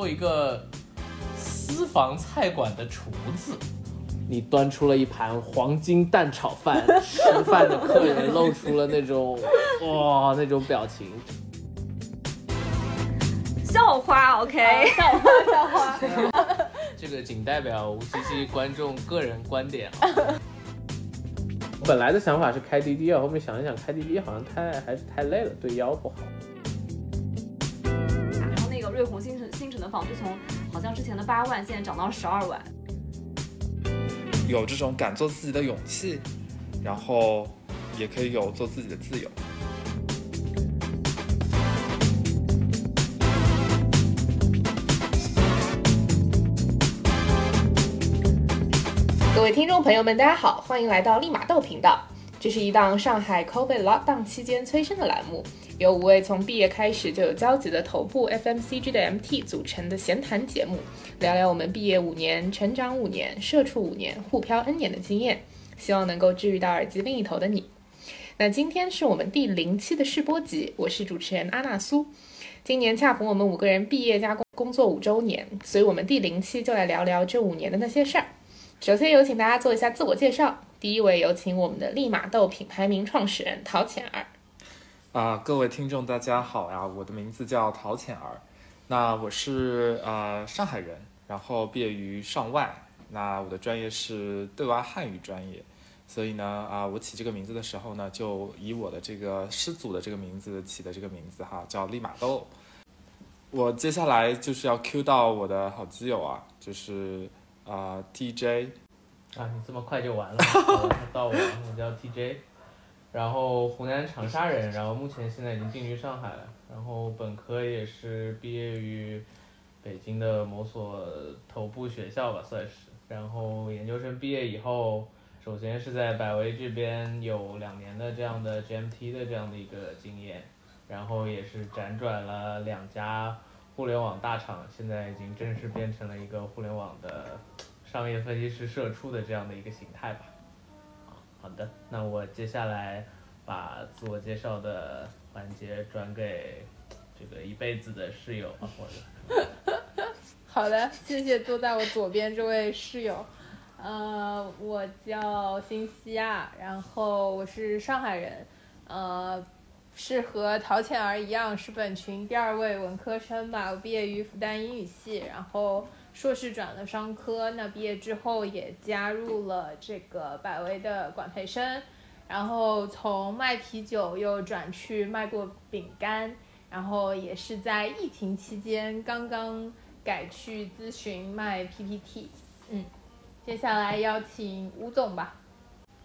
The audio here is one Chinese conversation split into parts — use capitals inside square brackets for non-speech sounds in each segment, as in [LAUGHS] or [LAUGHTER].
做一个私房菜馆的厨子。你端出了一盘黄金蛋炒饭，吃饭的客人露出了那种 [LAUGHS] 哇那种表情。校花，OK，校花，校花。[LAUGHS] 这个仅代表无锡西观众个人观点啊。[LAUGHS] 本来的想法是开滴滴啊，后面想一想，开滴滴好像太还是太累了，对腰不好。然后那个瑞虹新就从好像之前的八万，现在涨到十二万。有这种敢做自己的勇气，然后也可以有做自己的自由。各位听众朋友们，大家好，欢迎来到立马豆频道。这是一档上海 COVID lockdown 期间催生的栏目，由五位从毕业开始就有交集的头部 FMCG 的 MT 组成的闲谈节目，聊聊我们毕业五年、成长五年、社畜五年、互漂 N 年的经验，希望能够治愈到耳机另一头的你。那今天是我们第零期的试播集，我是主持人阿娜苏。今年恰逢我们五个人毕业加工工作五周年，所以我们第零期就来聊聊这五年的那些事儿。首先有请大家做一下自我介绍。第一位有请我们的立马豆品牌名创始人陶浅儿。啊，各位听众大家好呀，我的名字叫陶浅儿。那我是呃上海人，然后毕业于上外。那我的专业是对外汉语专业，所以呢啊，我起这个名字的时候呢，就以我的这个师祖的这个名字起的这个名字哈，叫立马窦。我接下来就是要 Q 到我的好基友啊，就是啊 TJ。啊，你这么快就完了？到我，我叫 TJ，然后湖南长沙人，然后目前现在已经定居上海了，然后本科也是毕业于北京的某所头部学校吧，算是。然后研究生毕业以后，首先是在百威这边有两年的这样的 GMT 的这样的一个经验，然后也是辗转了两家互联网大厂，现在已经正式变成了一个互联网的。商业分析师社畜的这样的一个形态吧，好的，那我接下来把自我介绍的环节转给这个一辈子的室友啊，或者，[LAUGHS] 好的，谢谢坐在我左边这位室友，呃，我叫辛西亚，然后我是上海人，呃，是和陶倩儿一样是本群第二位文科生吧，我毕业于复旦英语系，然后。硕士转了商科，那毕业之后也加入了这个百威的管培生，然后从卖啤酒又转去卖过饼干，然后也是在疫情期间刚刚改去咨询卖 PPT。嗯，接下来邀请吴总吧。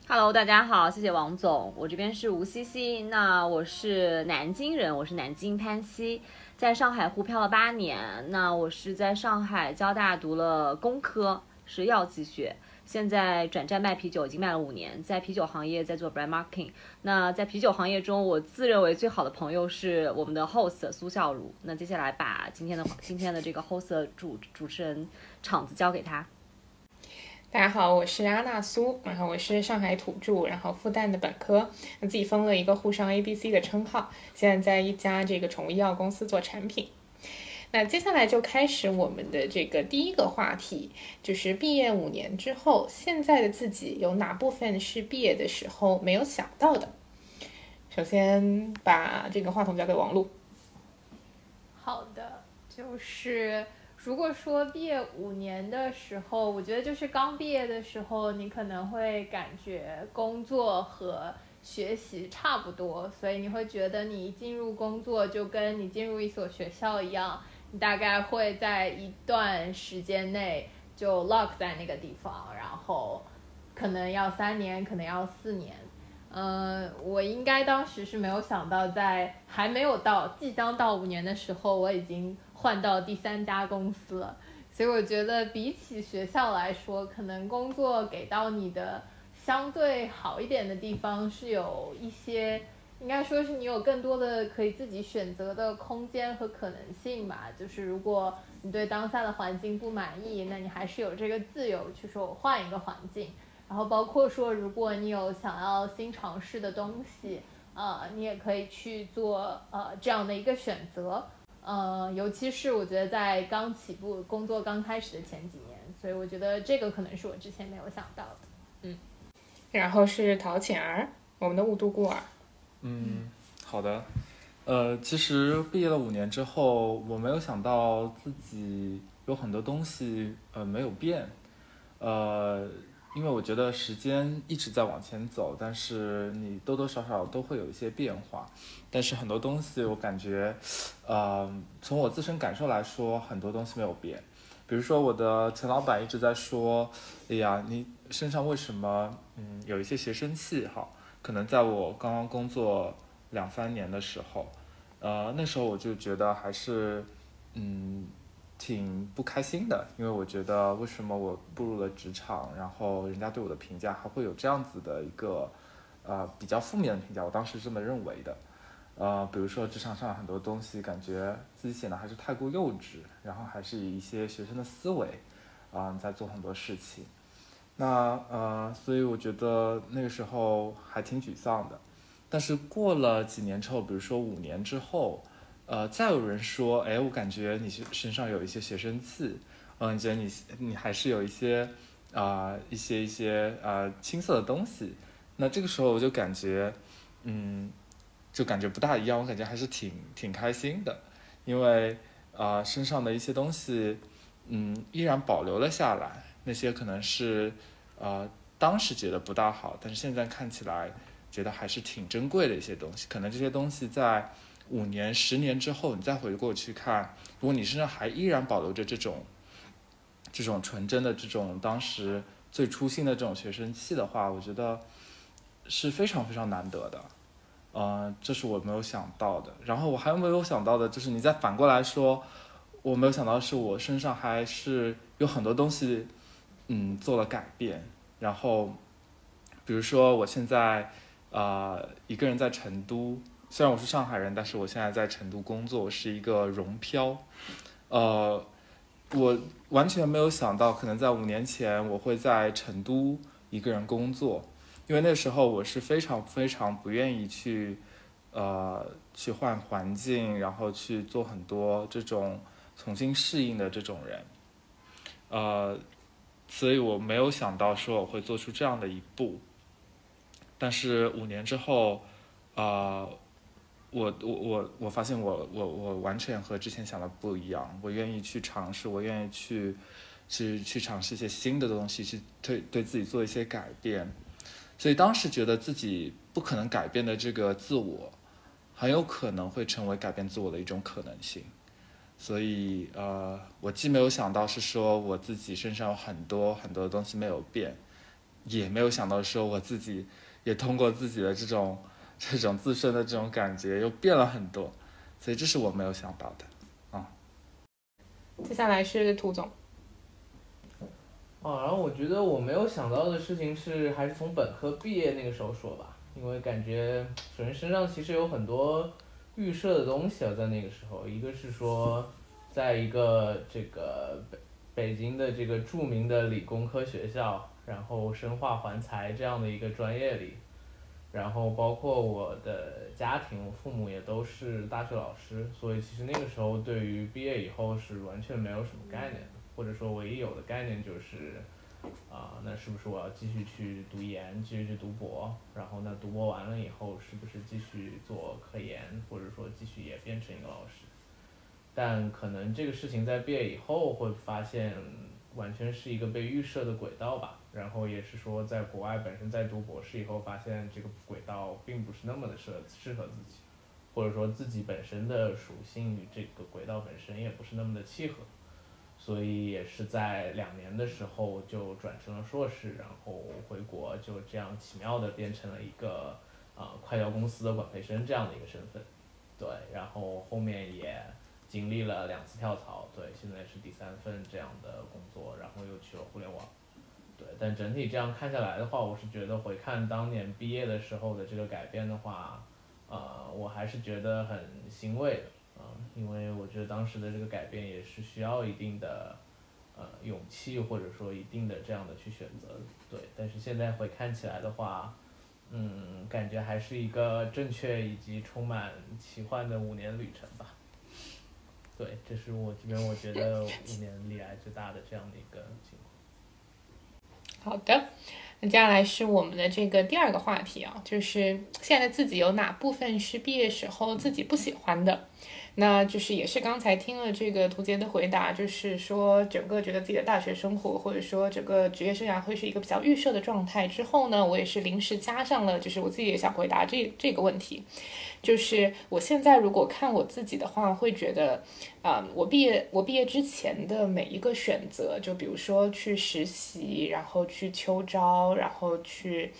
Hello，大家好，谢谢王总，我这边是吴西西，那我是南京人，我是南京潘西。在上海沪漂了八年，那我是在上海交大读了工科，是药剂学。现在转战卖啤酒，已经卖了五年，在啤酒行业在做 brand marketing。那在啤酒行业中，我自认为最好的朋友是我们的 host 苏笑如。那接下来把今天的今天的这个 host 主主持人场子交给他。大家好，我是阿娜苏，然后我是上海土著，然后复旦的本科，自己封了一个沪上 A B C 的称号，现在在一家这个宠物医药公司做产品。那接下来就开始我们的这个第一个话题，就是毕业五年之后，现在的自己有哪部分是毕业的时候没有想到的？首先把这个话筒交给王璐。好的，就是。如果说毕业五年的时候，我觉得就是刚毕业的时候，你可能会感觉工作和学习差不多，所以你会觉得你一进入工作就跟你进入一所学校一样，你大概会在一段时间内就 lock 在那个地方，然后可能要三年，可能要四年。嗯，我应该当时是没有想到，在还没有到即将到五年的时候，我已经。换到第三家公司了，所以我觉得比起学校来说，可能工作给到你的相对好一点的地方是有一些，应该说是你有更多的可以自己选择的空间和可能性吧。就是如果你对当下的环境不满意，那你还是有这个自由去说我换一个环境。然后包括说，如果你有想要新尝试的东西，呃，你也可以去做呃这样的一个选择。呃，尤其是我觉得在刚起步、工作刚开始的前几年，所以我觉得这个可能是我之前没有想到的。嗯然后是陶浅儿，我们的雾都孤儿。嗯，好的。呃，其实毕业了五年之后，我没有想到自己有很多东西呃没有变，呃，因为我觉得时间一直在往前走，但是你多多少少都会有一些变化，但是很多东西我感觉，呃，从我自身感受来说，很多东西没有变。比如说我的前老板一直在说，哎呀，你身上为什么嗯有一些学生气哈？可能在我刚刚工作两三年的时候，呃，那时候我就觉得还是，嗯，挺不开心的，因为我觉得为什么我步入了职场，然后人家对我的评价还会有这样子的一个，呃，比较负面的评价，我当时这么认为的，呃，比如说职场上很多东西，感觉自己显得还是太过幼稚，然后还是以一些学生的思维，啊、在做很多事情。那呃，所以我觉得那个时候还挺沮丧的。但是过了几年之后，比如说五年之后，呃，再有人说，哎，我感觉你身上有一些学生气，嗯、觉得你你还是有一些啊、一些一些呃青涩的东西。那这个时候我就感觉，嗯，就感觉不大一样，我感觉还是挺挺开心的，因为啊、身上的一些东西，嗯，依然保留了下来。那些可能是，呃，当时觉得不大好，但是现在看起来觉得还是挺珍贵的一些东西。可能这些东西在五年、十年之后，你再回过去看，如果你身上还依然保留着这种这种纯真的这种当时最初心的这种学生气的话，我觉得是非常非常难得的。呃，这是我没有想到的。然后我还没有想到的就是，你再反过来说，我没有想到是我身上还是有很多东西，嗯，做了改变。然后，比如说我现在，呃，一个人在成都，虽然我是上海人，但是我现在在成都工作，是一个融漂。呃，我完全没有想到，可能在五年前我会在成都一个人工作，因为那时候我是非常非常不愿意去，呃，去换环境，然后去做很多这种重新适应的这种人，呃，所以我没有想到说我会做出这样的一步，但是五年之后，呃，我我我我发现我我我完全和之前想的不一样，我愿意去尝试，我愿意去去去尝试一些新的东西，去对对自己做一些改变，所以当时觉得自己不可能改变的这个自我，很有可能会成为改变自我的一种可能性。所以呃，我既没有想到是说我自己身上有很多很多的东西没有变，也没有想到说我自己也通过自己的这种 [LAUGHS] 这种自身的这种感觉又变了很多，所以这是我没有想到的啊。接下来是涂总，哦，然后我觉得我没有想到的事情是，还是从本科毕业那个时候说吧，因为感觉首先身上其实有很多预设的东西啊，在那个时候，一个是说，在一个这个北北京的这个著名的理工科学校，然后生化环材这样的一个专业里，然后包括我的家庭，我父母也都是大学老师，所以其实那个时候对于毕业以后是完全没有什么概念的，或者说唯一有的概念就是，啊、那是不是我要继续去读研，继续去读博，然后那读博完了以后，是不是继续做科研，或者说继续也变成一个老师？但可能这个事情在毕业以后会发现，完全是一个被预设的轨道吧。然后也是说，在国外本身在读博士以后，发现这个轨道并不是那么的适合适合自己，或者说自己本身的属性与这个轨道本身也不是那么的契合，所以也是在两年的时候就转成了硕士，然后回国就这样奇妙的变成了一个啊、快销公司的管培生这样的一个身份，对，然后后面也经历了两次跳槽，对，现在是第三份这样的工作，然后又去了互联网。对，但整体这样看下来的话，我是觉得回看当年毕业的时候的这个改变的话，呃，我还是觉得很欣慰的，嗯、因为我觉得当时的这个改变也是需要一定的呃勇气或者说一定的这样的去选择，对，但是现在回看起来的话，嗯，感觉还是一个正确以及充满奇幻的五年旅程吧。对，这是我这边我觉得五年历来最大的这样的一个情况。好的，那接下来是我们的这个第二个话题啊，就是现在自己有哪部分是毕业时候自己不喜欢的？那就是也是刚才听了这个图杰的回答，就是说整个觉得自己的大学生活或者说整个职业生涯会是一个比较预设的状态。之后呢，我也是临时加上了，就是我自己也想回答这这个问题，就是我现在如果看我自己的话，会觉得，啊、我毕业我毕业之前的每一个选择，就比如说去实习，然后去秋招，然后去。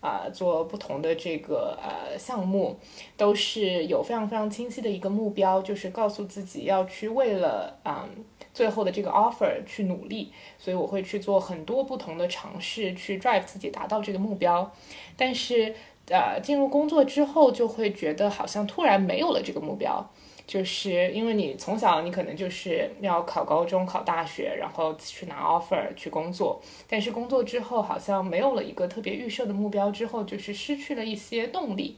啊、做不同的这个呃项目，都是有非常非常清晰的一个目标，就是告诉自己要去为了嗯最后的这个 offer 去努力，所以我会去做很多不同的尝试，去 drive 自己达到这个目标。但是呃进入工作之后，就会觉得好像突然没有了这个目标。就是因为你从小你可能就是要考高中、考大学，然后去拿 offer 去工作，但是工作之后好像没有了一个特别预设的目标，之后就是失去了一些动力，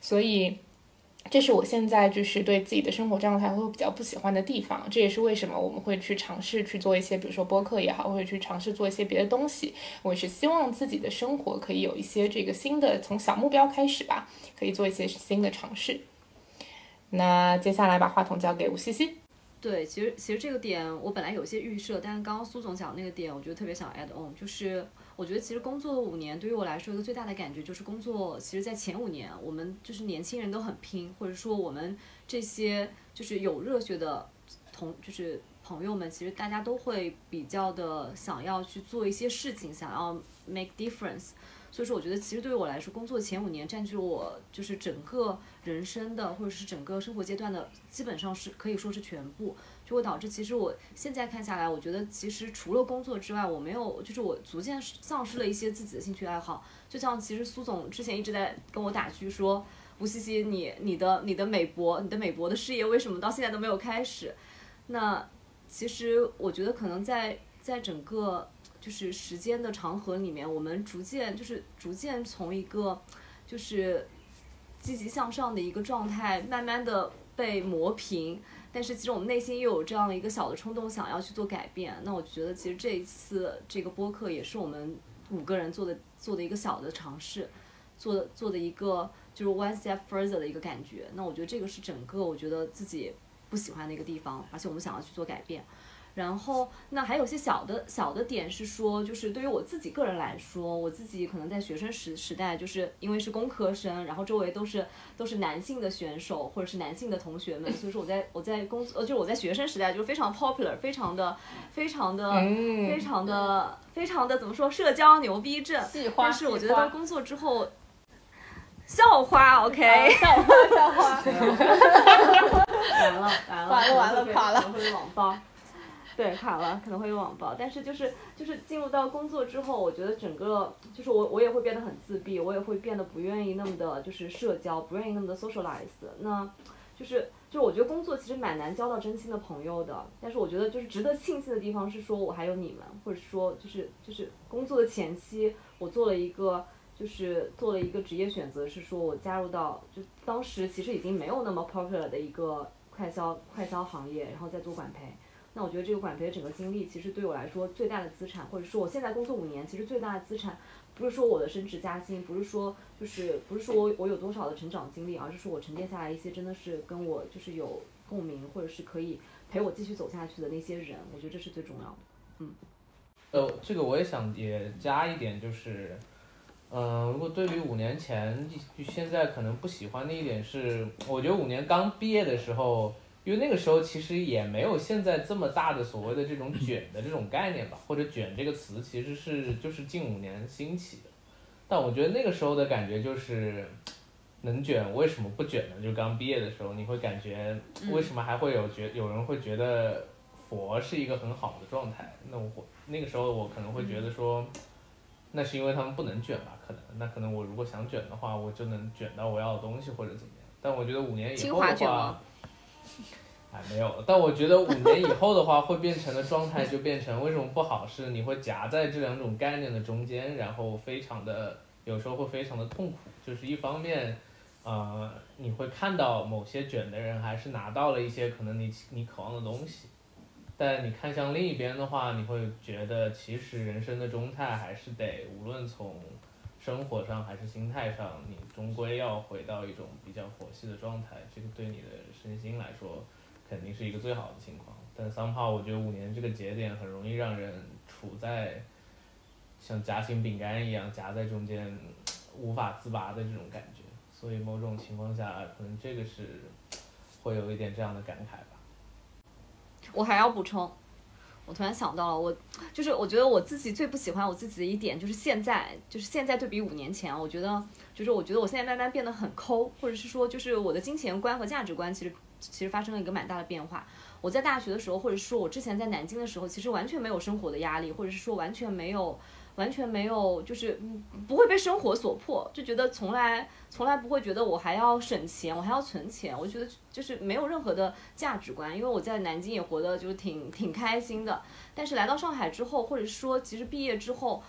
所以这是我现在就是对自己的生活状态会比较不喜欢的地方。这也是为什么我们会去尝试去做一些，比如说播客也好，或者去尝试做一些别的东西。我是希望自己的生活可以有一些这个新的，从小目标开始吧，可以做一些新的尝试。那接下来把话筒交给吴茜茜。对，其实其实这个点我本来有些预设，但是刚刚苏总讲那个点，我觉得特别想 add on，就是我觉得其实工作五年对于我来说一个最大的感觉就是工作，其实在前五年我们就是年轻人都很拼，或者说我们这些就是有热血的同就是朋友们，其实大家都会比较的想要去做一些事情，想要 make difference。所以说，我觉得其实对于我来说，工作前五年占据我就是整个人生的或者是整个生活阶段的，基本上是可以说是全部，就会导致其实我现在看下来，我觉得其实除了工作之外，我没有就是我逐渐丧失了一些自己的兴趣爱好。就像其实苏总之前一直在跟我打趣说，吴茜茜，你你的你的美博，你的美博的事业为什么到现在都没有开始？那其实我觉得可能在在整个就是时间的长河里面，我们逐渐就是逐渐从一个就是积极向上的一个状态，慢慢的被磨平。但是其实我们内心又有这样的一个小的冲动，想要去做改变。那我觉得其实这一次这个播客也是我们五个人做的做的一个小的尝试，做的做的一个就是 one step further 的一个感觉。那我觉得这个是整个我觉得自己不喜欢的一个地方，而且我们想要去做改变。然后，那还有些小的小的点是说，就是对于我自己个人来说，我自己可能在学生时时代，就是因为是工科生，然后周围都是都是男性的选手或者是男性的同学们，所以说我在我在工作，呃，就是我在学生时代就是非常 popular，非常的非常的、嗯非常的非常的怎么说，社交牛逼症。但是我觉得工作之后，校花 OK。校花校花，[LAUGHS] 完了完了完了完了垮了会网暴。对，卡了，可能会有网暴，但是就是就是进入到工作之后，我觉得整个就是我我也会变得很自闭，我也会变得不愿意那么的就是社交，不愿意那么的 socialize。那就是就我觉得工作其实蛮难交到真心的朋友的，但是我觉得就是值得庆幸的地方是说我还有你们，或者说就是就是工作的前期我做了一个就是做了一个职业选择，是说我加入到就当时其实已经没有那么 popular 的一个快销快销行业，然后再做管培。那我觉得这个管培的整个经历，其实对我来说最大的资产，或者说我现在工作五年，其实最大的资产，不是说我的升职加薪，不是说就是不是说我我有多少的成长经历，而是说我沉淀下来一些真的是跟我就是有共鸣，或者是可以陪我继续走下去的那些人，我觉得这是最重要的。嗯呃，这个我也想也加一点，就是，嗯、如果对于五年前就现在可能不喜欢的一点是，我觉得五年刚毕业的时候，因为那个时候其实也没有现在这么大的所谓的这种卷的这种概念吧，或者卷这个词其实是就是近五年兴起的，但我觉得那个时候的感觉就是。能卷为什么不卷呢？就刚毕业的时候，你会感觉为什么还会有觉有人会觉得佛是一个很好的状态？那我那个时候我可能会觉得说，那是因为他们不能卷吧？可能那可能我如果想卷的话，我就能卷到我要的东西或者怎么样。但我觉得五年以后的话哎没有。但我觉得五年以后的话，会变成的状态就变成为什么不好？是你会夹在这两种概念的中间，然后非常的有时候会非常的痛苦。就是一方面，呃，你会看到某些卷的人还是拿到了一些可能你你渴望的东西，但你看向另一边的话，你会觉得其实人生的中态还是得，无论从生活上还是心态上，你终归要回到一种比较佛系的状态，这个对你的身心来说肯定是一个最好的情况。但 somehow 我觉得五年这个节点很容易让人处在像夹心饼干一样夹在中间无法自拔的这种感觉，所以某种情况下，可能这个是会有一点这样的感慨吧。我还要补充，我突然想到了，我就是我觉得我自己最不喜欢我自己的一点，就是现在，就是现在对比五年前，我觉得就是我觉得我现在慢慢变得很抠，或者是说就是我的金钱观和价值观其实其实发生了一个蛮大的变化。我在大学的时候，或者说我之前在南京的时候，其实完全没有生活的压力，或者是说完全没有。完全没有，就是不会被生活所迫，就觉得从来从来不会觉得我还要省钱，我还要存钱，我觉得就是没有任何的价值观，因为我在南京也活得就挺挺开心的。但是来到上海之后，或者说其实毕业之后，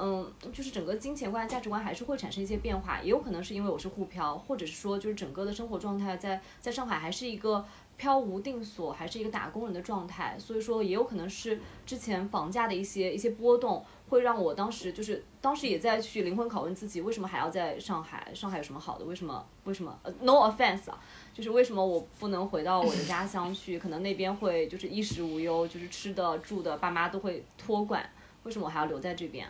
嗯，就是整个金钱观、价值观还是会产生一些变化，也有可能是因为我是沪漂，或者是说就是整个的生活状态在在上海还是一个。飘无定所，还是一个打工人的状态，所以说也有可能是之前房价的一些一些波动，会让我当时就是当时也在去灵魂拷问自己，为什么还要在上海？上海有什么好的？为什么？为什么？呃，no offense 啊，就是为什么我不能回到我的家乡去？可能那边会就是衣食无忧，就是吃的住的，爸妈都会托管，为什么我还要留在这边？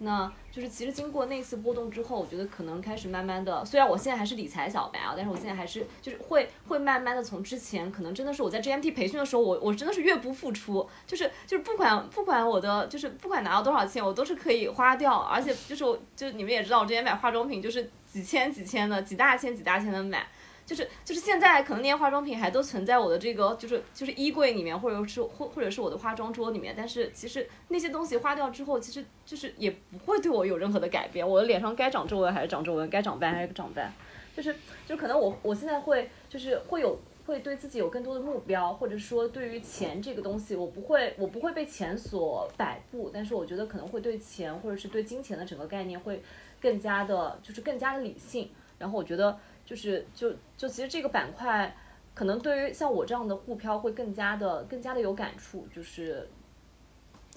那就是其实经过那次波动之后，我觉得可能开始慢慢的，虽然我现在还是理财小白啊，但是我现在还是就是会会慢慢的从之前可能真的是我在 GMT 培训的时候，我我真的是越不付出，就是就是不管不管我的就是不管拿到多少钱，我都是可以花掉，而且就是我就你们也知道，我之前买化妆品就是几千几千的，几大千几大千的买。就是就是现在可能那些化妆品还都存在我的这个就是就是衣柜里面，或者是或或者是我的化妆桌里面，但是其实那些东西花掉之后，其实就是也不会对我有任何的改变。我的脸上该长皱纹还是长皱纹，该长斑还是长斑，就是就可能我我现在会就是会有会对自己有更多的目标，或者说对于钱这个东西，我不会我不会被钱所摆布，但是我觉得可能会对钱或者是对金钱的整个概念会更加的就是更加的理性，然后我觉得。就是就就其实这个板块，可能对于像我这样的沪漂会更加的更加的有感触，就是，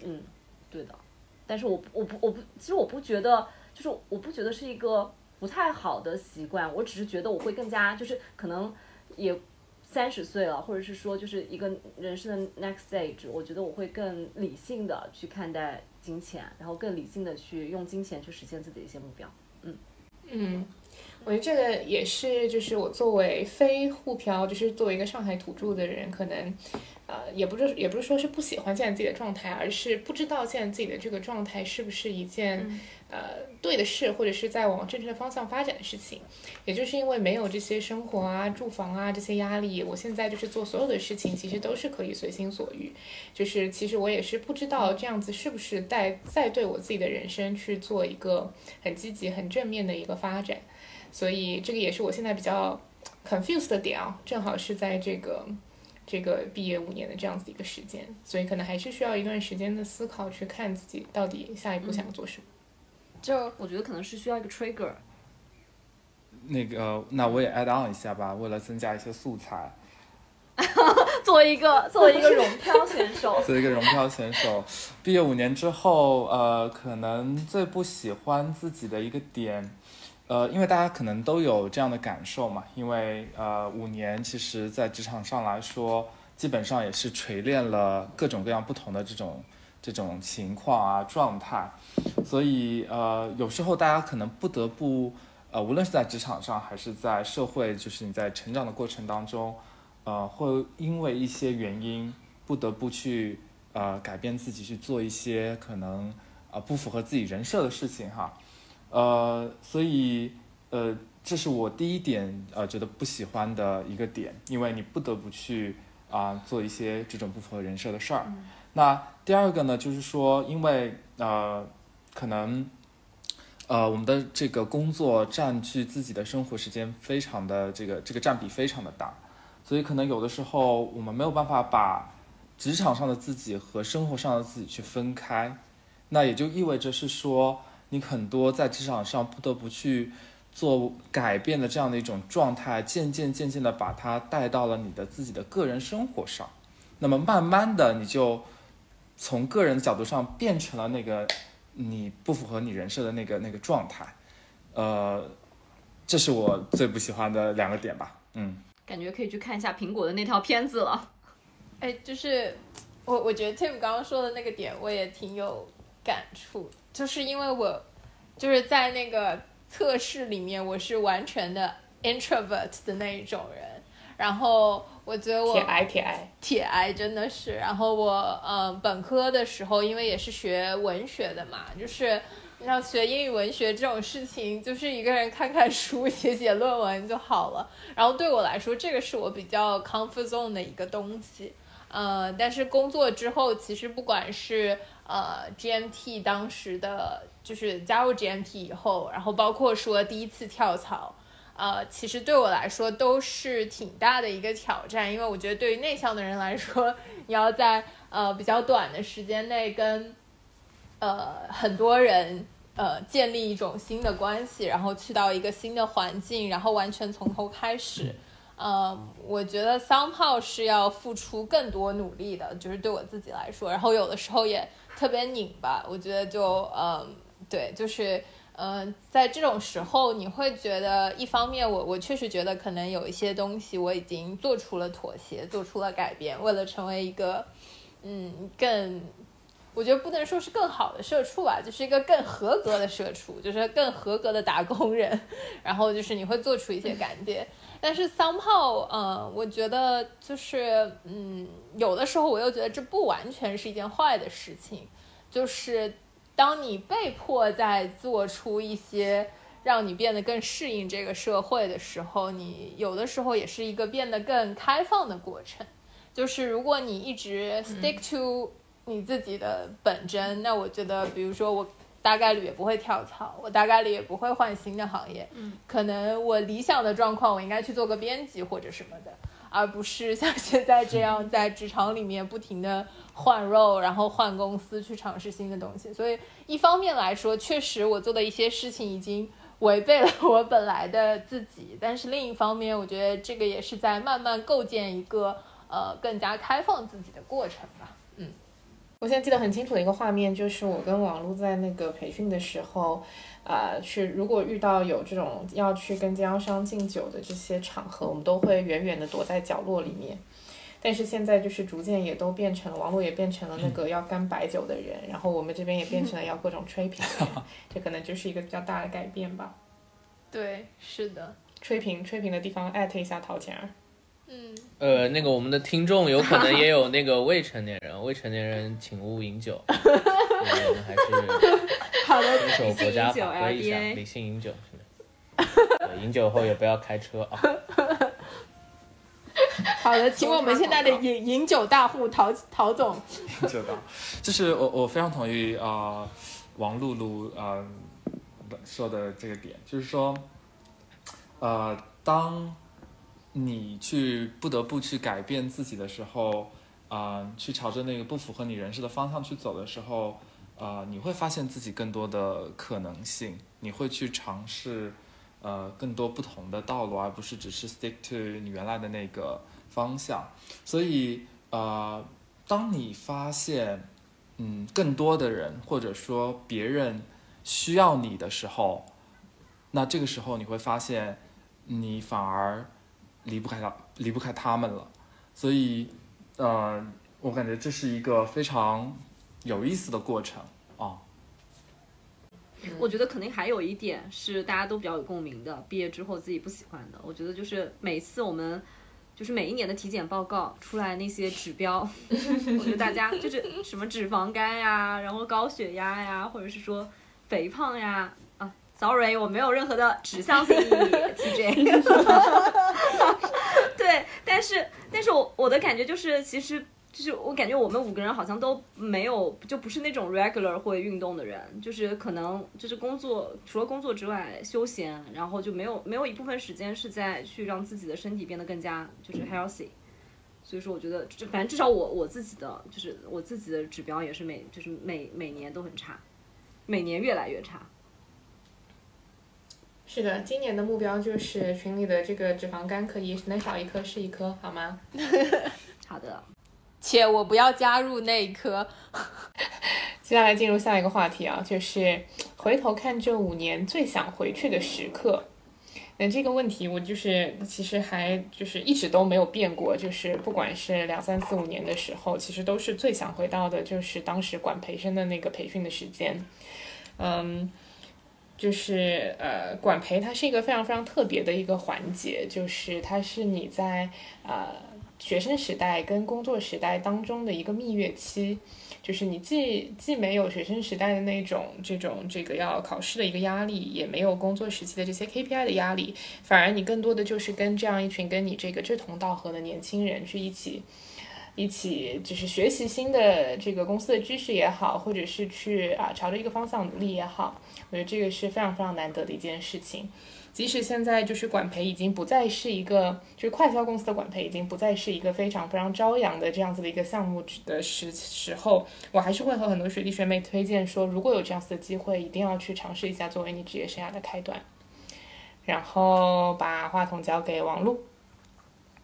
嗯，对的，但是我我不我不其实我不觉得就是我不觉得是一个不太好的习惯，我只是觉得我会更加就是可能也三十岁了，或者是说就是一个人生的 next stage，我觉得我会更理性的去看待金钱，然后更理性的去用金钱去实现自己的一些目标，嗯。嗯。我觉得这个也是，就是我作为非沪漂，就是作为一个上海土著的人，可能，呃，也不是也不是说是不喜欢现在自己的状态，而是不知道现在自己的这个状态是不是一件，呃，对的事，或者是在往正确的方向发展的事情。也就是因为没有这些生活啊、住房啊这些压力，我现在就是做所有的事情，其实都是可以随心所欲。就是其实我也是不知道这样子是不是在在对我自己的人生去做一个很积极、很正面的一个发展。所以这个也是我现在比较 confused 的点啊，正好是在这个这个毕业五年的这样子的一个时间，所以可能还是需要一段时间的思考，去看自己到底下一步想要做什么。就我觉得可能是需要一个 trigger。那个，那我也 add on 一下吧，为了增加一些素材。作为一个作为一个荣漂选手，作为一个荣漂选手，毕业五年之后，呃，可能最不喜欢自己的一个点。呃，因为大家可能都有这样的感受嘛，因为呃五年其实，在职场上来说，基本上也是锤炼了各种各样不同的这种这种情况啊状态，所以呃有时候大家可能不得不呃无论是在职场上还是在社会，就是你在成长的过程当中，呃会因为一些原因不得不去呃改变自己去做一些可能啊不符合自己人设的事情哈。呃，所以，呃，这是我第一点，呃，觉得不喜欢的一个点，因为你不得不去啊做一些这种不符合人设的事儿。那第二个呢，就是说，因为呃，可能，呃，我们的这个工作占据自己的生活时间非常的这个这个占比非常的大，所以可能有的时候我们没有办法把职场上的自己和生活上的自己去分开，那也就意味着是说。你很多在职场上不得不去做改变的这样的一种状态，渐渐渐渐的把它带到了你的自己的个人生活上，那么慢慢的你就从个人的角度上变成了那个你不符合你人设的那个那个状态，呃，这是我最不喜欢的两个点吧，嗯。感觉可以去看一下苹果的那条片子了。哎，就是我我觉得 Tim 刚刚说的那个点，我也挺有感触，就是因为我就是在那个测试里面，我是完全的 introvert 的那一种人，然后我觉得我铁癌铁癌，铁癌真的是，然后我呃本科的时候，因为也是学文学的嘛，就是。像学英语文学这种事情，就是一个人看看书、[LAUGHS] 写写论文就好了。然后对我来说，这个是我比较 comfort zone 的一个东西。呃，但是工作之后，其实不管是呃 GMT 当时的，就是加入 GMT 以后，然后包括说第一次跳槽，呃，其实对我来说都是挺大的一个挑战，因为我觉得对于内向的人来说，你要在呃比较短的时间内跟呃很多人。呃，建立一种新的关系，然后去到一个新的环境，然后完全从头开始。呃，我觉得 somehow 是要付出更多努力的，就是对我自己来说。然后有的时候也特别拧巴，我觉得就嗯，对，就是嗯，在这种时候，你会觉得一方面，我我确实觉得可能有一些东西我已经做出了妥协，做出了改变，为了成为一个嗯更。我觉得不能说是更好的社畜吧，就是一个更合格的社畜，就是更合格的打工人。[LAUGHS] 然后就是你会做出一些改变，但是 somehow，嗯，我觉得就是，嗯，有的时候我又觉得这不完全是一件坏的事情。就是当你被迫在做出一些让你变得更适应这个社会的时候，你有的时候也是一个变得更开放的过程。就是如果你一直 stick to 你自己的本真，那我觉得，比如说我大概率也不会跳槽，我大概率也不会换新的行业。嗯，可能我理想的状况，我应该去做个编辑或者什么的，而不是像现在这样在职场里面不停的换肉，然后换公司去尝试新的东西。所以一方面来说，确实我做的一些事情已经违背了我本来的自己，但是另一方面，我觉得这个也是在慢慢构建一个呃更加开放自己的过程吧。我现在记得很清楚的一个画面，就是我跟王璐在那个培训的时候，呃，去如果遇到有这种要去跟经销商敬酒的这些场合，我们都会远远的躲在角落里面。但是现在就是逐渐也都变成了，王璐也变成了那个要干白酒的人，然后我们这边也变成了要各种吹瓶的人，[LAUGHS] 这可能就是一个比较大的改变吧。对，是的，吹瓶吹瓶的地方艾特一下陶钱儿。嗯，呃，那个我们的听众有可能也有那个未成年人，未成年人请勿饮酒，[LAUGHS] 我们还是好的，遵守国家法规一下，理性饮酒，饮酒后也不要开车啊。[LAUGHS] 好的，请我们现在的饮饮酒大户陶陶总。[LAUGHS] 饮酒大，就是我我非常同意啊，王露露啊说的这个点，就是说，呃，当。你去不得不去改变自己的时候，啊，去朝着那个不符合你人设的方向去走的时候，啊，你会发现自己更多的可能性，你会去尝试，呃，更多不同的道路，而不是只是 stick to 你原来的那个方向。所以，呃，当你发现，嗯，更多的人或者说别人需要你的时候，那这个时候你会发现，你反而。离不开他，离不开他们了，所以，呃，我感觉这是一个非常有意思的过程啊。我觉得肯定还有一点是大家都比较有共鸣的，毕业之后自己不喜欢的。我觉得就是每次我们就是每一年的体检报告出来那些指标，[LAUGHS] 我觉得大家就是什么脂肪肝呀，然后高血压呀，或者是说肥胖呀。Sorry，我没有任何的 [LAUGHS] 指向性意义，TJ。[LAUGHS] 对，但是，但是我我的感觉就是，其实就是我感觉我们五个人好像都没有，就不是那种 regular 会运动的人，就是可能就是工作除了工作之外休闲，然后就没有没有一部分时间是在去让自己的身体变得更加就是 healthy。所以说，我觉得就反正至少我我自己的就是我自己的指标也是每就是每每年都很差，每年越来越差。是的，今年的目标就是群里的这个脂肪肝可以能少一颗是一颗，好吗？[LAUGHS] 好的，且我不要加入那一颗。[LAUGHS] 接下来进入下一个话题啊，就是回头看这五年最想回去的时刻。那这个问题我就是其实还就是一直都没有变过，就是不管是两三四五年的时候，其实都是最想回到的，就是当时管培生的那个培训的时间。嗯，就是呃，管培它是一个非常非常特别的一个环节，就是它是你在呃学生时代跟工作时代当中的一个蜜月期。就是你既既没有学生时代的那种这种这个要考试的一个压力，也没有工作时期的这些 KPI 的压力，反而你更多的就是跟这样一群跟你这个志同道合的年轻人去一起，一起就是学习新的这个公司的知识也好，或者是去啊朝着一个方向努力也好，我觉得这个是非常非常难得的一件事情。即使现在就是管培已经不再是一个，就是快销公司的管培已经不再是一个非常非常朝阳的这样子的一个项目的时时候，我还是会和很多学弟学妹推荐说，如果有这样子的机会，一定要去尝试一下，作为你职业生涯的开端。然后把话筒交给王璐。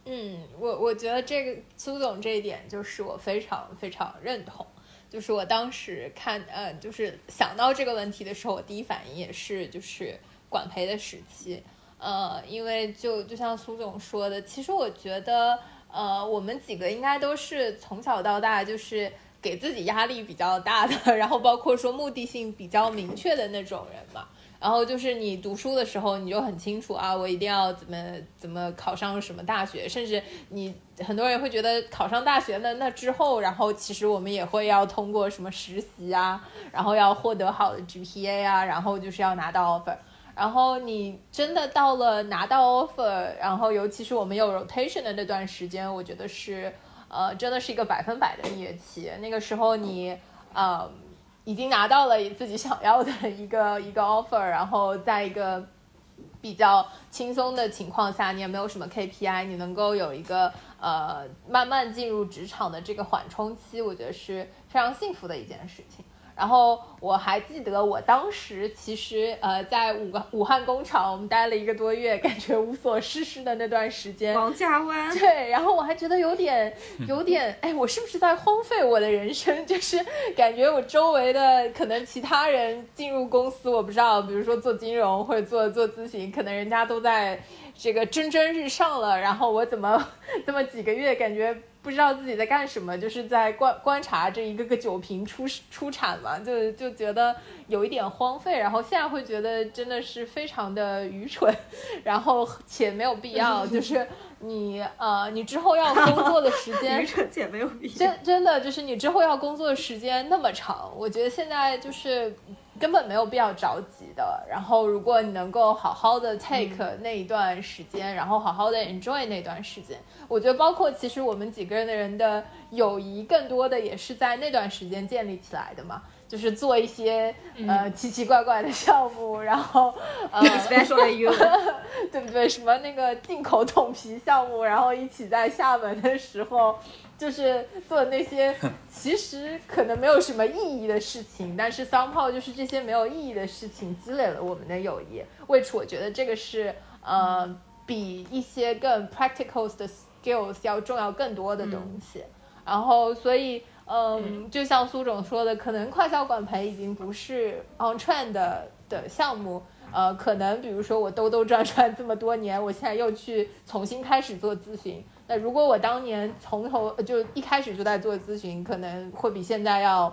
嗯，我我觉得这个苏总这一点就是我非常非常认同。就是我当时看呃，就是想到这个问题的时候，我第一反应也是就是。管培的时期，呃，因为就就像苏总说的，其实我觉得，呃，我们几个应该都是从小到大就是给自己压力比较大的，[LAUGHS] 然后包括说目的性比较明确的那种人嘛。然后就是你读书的时候，你就很清楚啊，我一定要怎么怎么考上什么大学，甚至你很多人会觉得考上大学那那之后，然后其实我们也会要通过什么实习啊，[LAUGHS] 然后要获得好的 GPA 啊，然后就是要拿到 offer。然后你真的到了拿到 offer，然后尤其是我们有 rotation 的那段时间，我觉得是，呃，真的是一个百分百的蜜月期。那个时候你，呃，已经拿到了自己想要的一个 [LAUGHS] 一个 offer，然后在一个比较轻松的情况下，你也没有什么 KPI，你能够有一个呃慢慢进入职场的这个缓冲期，我觉得是非常幸福的一件事情。然后我还记得，我当时其实呃，在武武汉工厂，我们待了一个多月，感觉无所事事的那段时间。王家湾。对，然后我还觉得有点 [LAUGHS] 有点，哎，我是不是在荒废我的人生？就是感觉我周围的可能其他人进入公司，我不知道，比如说做金融或者做做咨询，可能人家都在这个蒸蒸日上了，然后我怎么这么几个月感觉。不知道自己在干什么，就是在观观察这一个个酒瓶出出产嘛，就就觉得有一点荒废，然后现在会觉得真的是非常的愚蠢，然后且没有必要，就是你呃你之后要工作的时间，[LAUGHS] 愚蠢且没有必要，真真的就是你之后要工作的时间那么长，我觉得现在就是。根本没有必要着急的。然后，如果你能够好好的 take 那一段时间，然后好好的 enjoy 那段时间，我觉得包括其实我们几个人的人的友谊，更多的也是在那段时间建立起来的嘛。就是做一些呃奇奇怪怪的项目，[LAUGHS] 然后呃 special [LAUGHS] you，，对不对？什么那个进口桶皮项目，然后一起在厦门的时候。就是做那些 [LAUGHS] 其实可能没有什么意义的事情，但是桑炮就是这些没有意义的事情积累了我们的友谊。which 我觉得这个是呃比一些更 practical 的 skills 要重要更多的东西。然后所以嗯，就像苏总说的，可能快销管培已经不是 on trend 的项目。呃，可能比如说我兜兜转转这么多年，我现在又去重新开始做咨询。那如果我当年从头就一开始就在做咨询，可能会比现在要，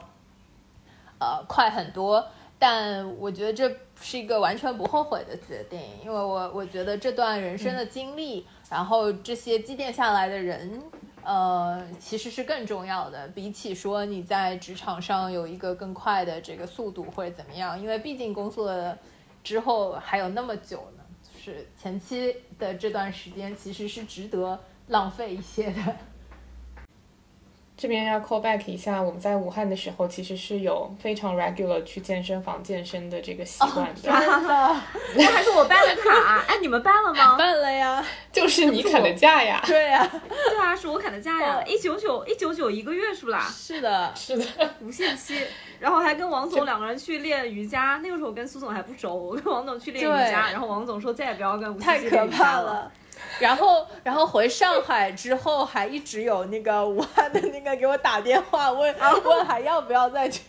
呃，快很多。但我觉得这是一个完全不后悔的决定，因为我我觉得这段人生的经历，然后这些积淀下来的人，呃，其实是更重要的，比起说你在职场上有一个更快的这个速度或者怎么样，因为毕竟工作之后还有那么久呢，就是前期的这段时间其实是值得。浪费一些的。这边要 call back 一下，我们在武汉的时候，其实是有非常 regular 去健身房健身的这个习惯的。那还是我办的卡，[LAUGHS] 哎，你们办了吗？办了呀，就是你砍的价呀。对呀，对啊，是我砍的价呀，哦一九九一九九一个月是不啦？是的，是的，无限期，然后还跟王总两个人去练瑜伽。那个时候跟苏总还不熟，我跟王总去练瑜伽，然后王总说再也不要跟吴太可曦练瑜伽了。怕了。然后，然后回上海之后，还一直有那个武汉的那个给我打电话问 [LAUGHS] 问还要不要再去。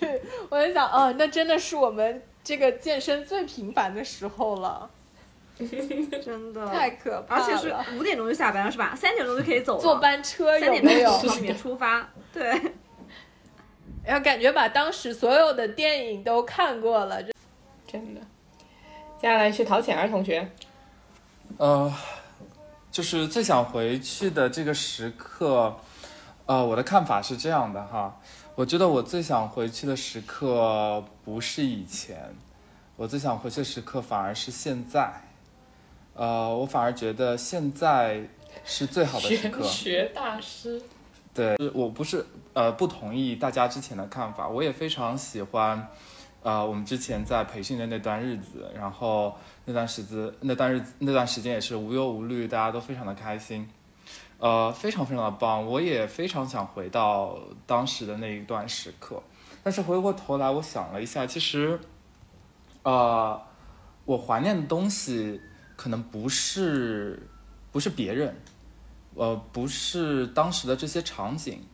我就想，哦，那真的是我们这个健身最频繁的时候了，[LAUGHS] 真的太可怕了。而且是五点钟就下班了是吧？三点钟就可以走了。坐班车三点有没有？钟从里面出发。对，[LAUGHS] 然后感觉把当时所有的电影都看过了，真的。接下来是陶浅儿同学，呃，就是最想回去的这个时刻，呃，我的看法是这样的哈，我觉得我最想回去的时刻不是以前，我最想回去的时刻反而是现在，呃，我反而觉得现在是最好的时刻玄。学大师。对，我不是呃不同意大家之前的看法，我也非常喜欢，呃，我们之前在培训的那段日子，然后那段时子那段日那段时间也是无忧无虑，大家都非常的开心，呃，非常非常的棒，我也非常想回到当时的那一段时刻，但是回过头来我想了一下，其实，呃，我怀念的东西可能不是不是别人。呃，不是当时的这些场景，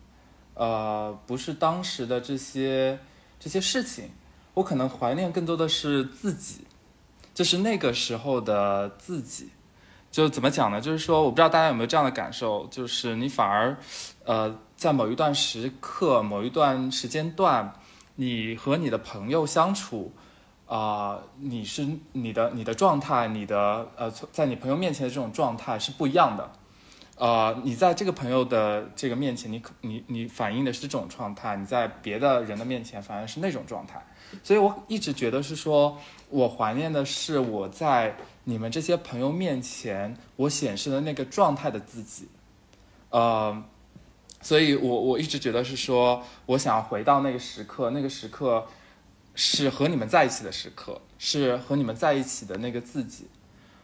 呃，不是当时的这些这些事情，我可能怀念更多的是自己，就是那个时候的自己。就怎么讲呢？就是说，我不知道大家有没有这样的感受，就是你反而，呃，在某一段时刻、某一段时间段，你和你的朋友相处，啊、你是你的你的状态，你的呃，在你朋友面前的这种状态是不一样的。呃，你在这个朋友的这个面前，你可你你反映的是这种状态，你在别的人的面前反而是那种状态，所以我一直觉得是说，我怀念的是我在你们这些朋友面前我显示的那个状态的自己，呃，所以我我一直觉得是说我想要回到那个时刻，那个时刻是和你们在一起的时刻，是和你们在一起的那个自己。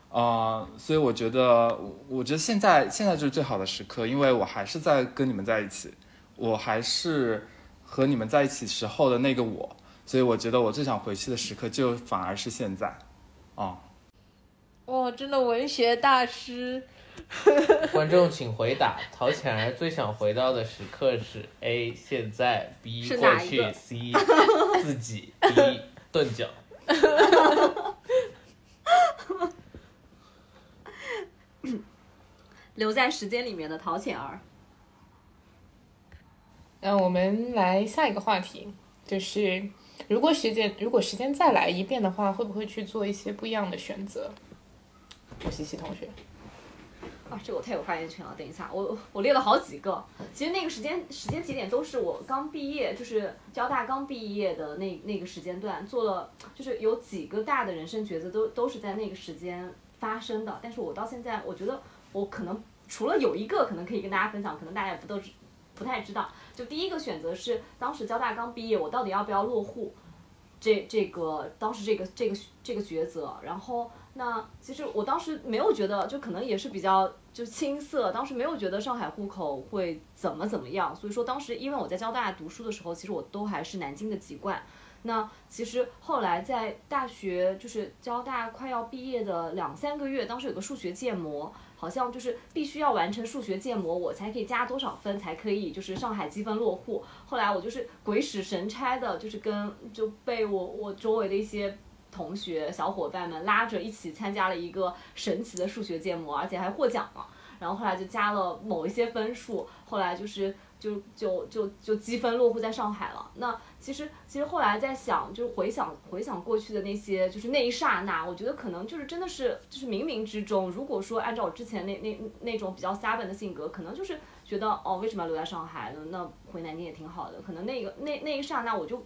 啊、所以我觉得，我觉得现在现在就是最好的时刻，因为我还是在跟你们在一起，我还是和你们在一起时候的那个我，所以我觉得我最想回去的时刻就反而是现在，啊、哇，真的文学大师，[LAUGHS] 观众请回答，陶浅儿最想回到的时刻是 A 现在，B 过去，C [LAUGHS] 自己，D 钝角。[LAUGHS] 留在时间里面的陶浅儿。那我们来下一个话题，就是如果时间如果时间再来一遍的话，会不会去做一些不一样的选择？吴西西同学，啊，这我太有发言权了。等一下，我我列了好几个。其实那个时间时间节点都是我刚毕业，就是交大刚毕业的那那个时间段，做了就是有几个大的人生抉择都都是在那个时间发生的。但是我到现在，我觉得我可能除了有一个可能可以跟大家分享，可能大家也不都知不太知道。就第一个选择是当时交大刚毕业，我到底要不要落户？这这个当时这个这个这个抉择，然后那其实我当时没有觉得，就可能也是比较就青涩，当时没有觉得上海户口会怎么怎么样，所以说当时因为我在交大读书的时候，其实我都还是南京的籍贯。那其实后来在大学就是交大快要毕业的两三个月，当时有个数学建模，好像就是必须要完成数学建模，我才可以加多少分，才可以就是上海积分落户。后来我就是鬼使神差的，就是跟就被我我周围的一些同学小伙伴们拉着一起参加了一个神奇的数学建模，而且还获奖了。然后后来就加了某一些分数，后来就是就就就就积分落户在上海了。那其实其实后来在想，就是回想回想过去的那些，就是那一刹那，我觉得可能就是真的是就是冥冥之中，如果说按照我之前那那那种比较 stubborn 的性格，可能就是觉得哦，为什么要留在上海呢？那回南京也挺好的。可能那个那那一刹那我就。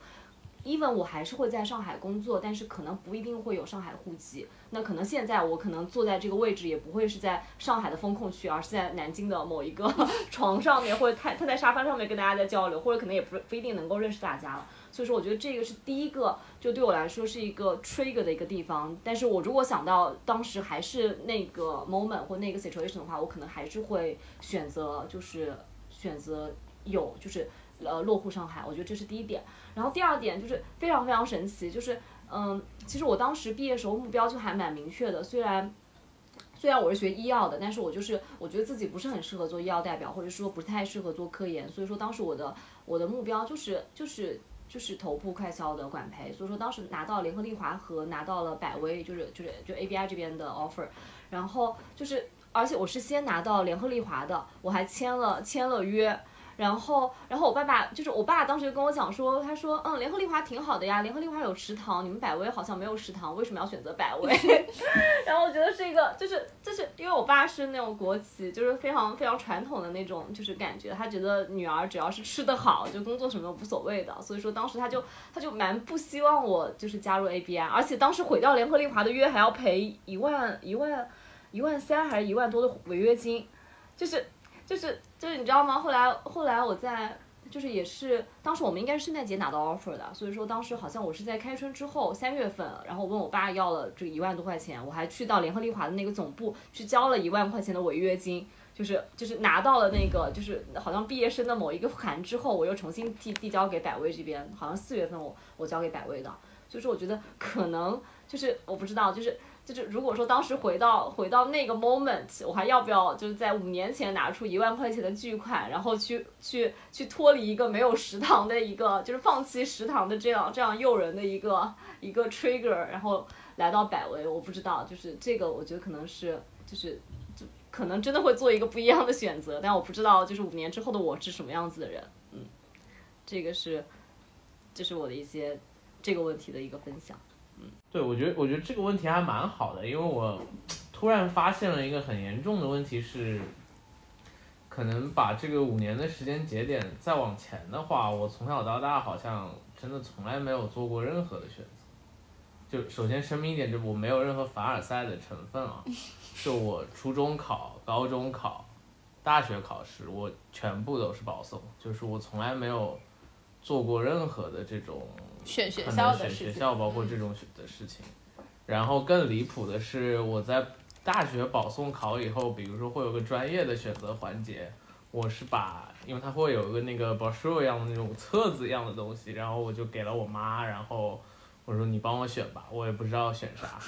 Even 我还是会在上海工作，但是可能不一定会有上海户籍。那可能现在我可能坐在这个位置，也不会是在上海的风控区，而是在南京的某一个 [LAUGHS] 床上面，或者他他在沙发上面跟大家在交流，或者可能也不不一定能够认识大家了。所以说我觉得这个是第一个，就对我来说是一个 trigger 的一个地方。但是我如果想到当时还是那个 moment 或那个 situation 的话，我可能还是会选择就是选择有就是呃落户上海，我觉得这是第一点。然后第二点就是非常非常神奇，就是嗯，其实我当时毕业时候目标就还蛮明确的，虽然。虽然我是学医药的，但是我就是我觉得自己不是很适合做医药代表，或者说不太适合做科研，所以说当时我的我的目标就是就是就是头部快销的管培，所以说当时拿到联合利华和拿到了百威，就是就是就 ABI 这边的 offer，然后就是而且我是先拿到联合利华的，我还签了签了约。然后，然后我爸爸就是我爸当时就跟我讲说，他说，嗯，联合利华挺好的呀，联合利华有食堂，你们百威好像没有食堂，为什么要选择百威？[LAUGHS] 然后我觉得是一个，就是就是因为我爸是那种国企，就是非常非常传统的那种，就是感觉他觉得女儿只要是吃得好，就工作什么都无所谓的，所以说当时他就他就蛮不希望我就是加入 ABI，而且当时毁掉联合利华的约还要赔一万一万一万三还是一万多的违约金，就是。就是就是你知道吗？后来后来我在就是也是当时我们应该是圣诞节拿到 offer 的，所以说当时好像我是在开春之后三月份，然后我问我爸要了这个一万多块钱，我还去到联合利华的那个总部去交了一万块钱的违约金，就是就是拿到了那个就是好像毕业生的某一个函之后，我又重新递递交给百威这边，好像四月份我我交给百威的，所以说我觉得可能就是我不知道就是。就是如果说当时回到回到那个 moment，我还要不要就是在五年前拿出一万块钱的巨款，然后去去去脱离一个没有食堂的一个，就是放弃食堂的这样这样诱人的一个一个 trigger，然后来到百威，我不知道，就是这个我觉得可能是就是就可能真的会做一个不一样的选择，但我不知道就是五年之后的我是什么样子的人，嗯，这个是这是我的一些这个问题的一个分享。对，我觉得我觉得这个问题还蛮好的，因为我突然发现了一个很严重的问题是，可能把这个五年的时间节点再往前的话，我从小到大好像真的从来没有做过任何的选择。就首先声明一点，就我没有任何凡尔赛的成分啊，就我初中考、高中考、大学考试，我全部都是保送，就是我从来没有做过任何的这种。选学校的选学校，包括这种的事情，然后更离谱的是，我在大学保送考以后，比如说会有个专业的选择环节，我是把，因为它会有一个那个 brochure 一样的那种册子一样的东西，然后我就给了我妈，然后我说你帮我选吧，我也不知道选啥，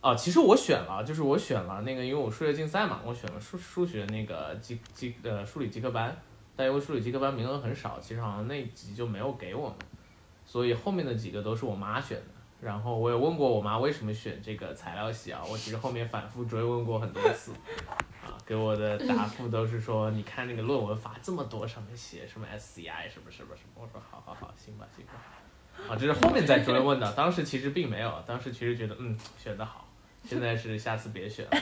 啊，其实我选了，就是我选了那个，因为我数学竞赛嘛，我选了数数学那个基基呃数理基科班，但因为数理基科班名额很少，其实好像那级就没有给我们。所以后面的几个都是我妈选的，然后我也问过我妈为什么选这个材料系啊，我其实后面反复追问过很多次，啊，给我的答复都是说，你看那个论文发这么多，上面写什么 SCI 什么什么什么，我说好好好，行吧行吧，啊，这是后面再追问的，当时其实并没有，当时其实觉得嗯选的好，现在是下次别选了，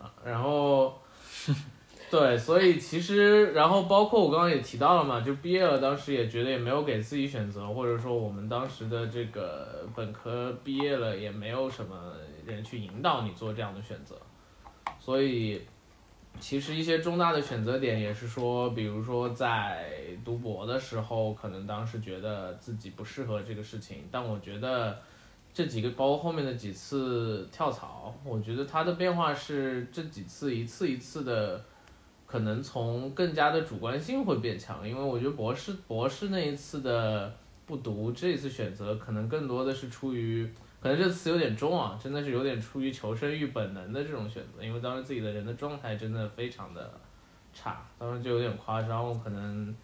啊，然后。对，所以其实，然后包括我刚刚也提到了嘛，就毕业了，当时也觉得也没有给自己选择，或者说我们当时的这个本科毕业了，也没有什么人去引导你做这样的选择，所以其实一些重大的选择点也是说，比如说在读博的时候，可能当时觉得自己不适合这个事情，但我觉得这几个包括后面的几次跳槽，我觉得它的变化是这几次一次一次的。可能从更加的主观性会变强，因为我觉得博士博士那一次的不读，这一次选择可能更多的是出于，可能这词有点重啊，真的是有点出于求生欲本能的这种选择，因为当时自己的人的状态真的非常的差，当时就有点夸张，我可能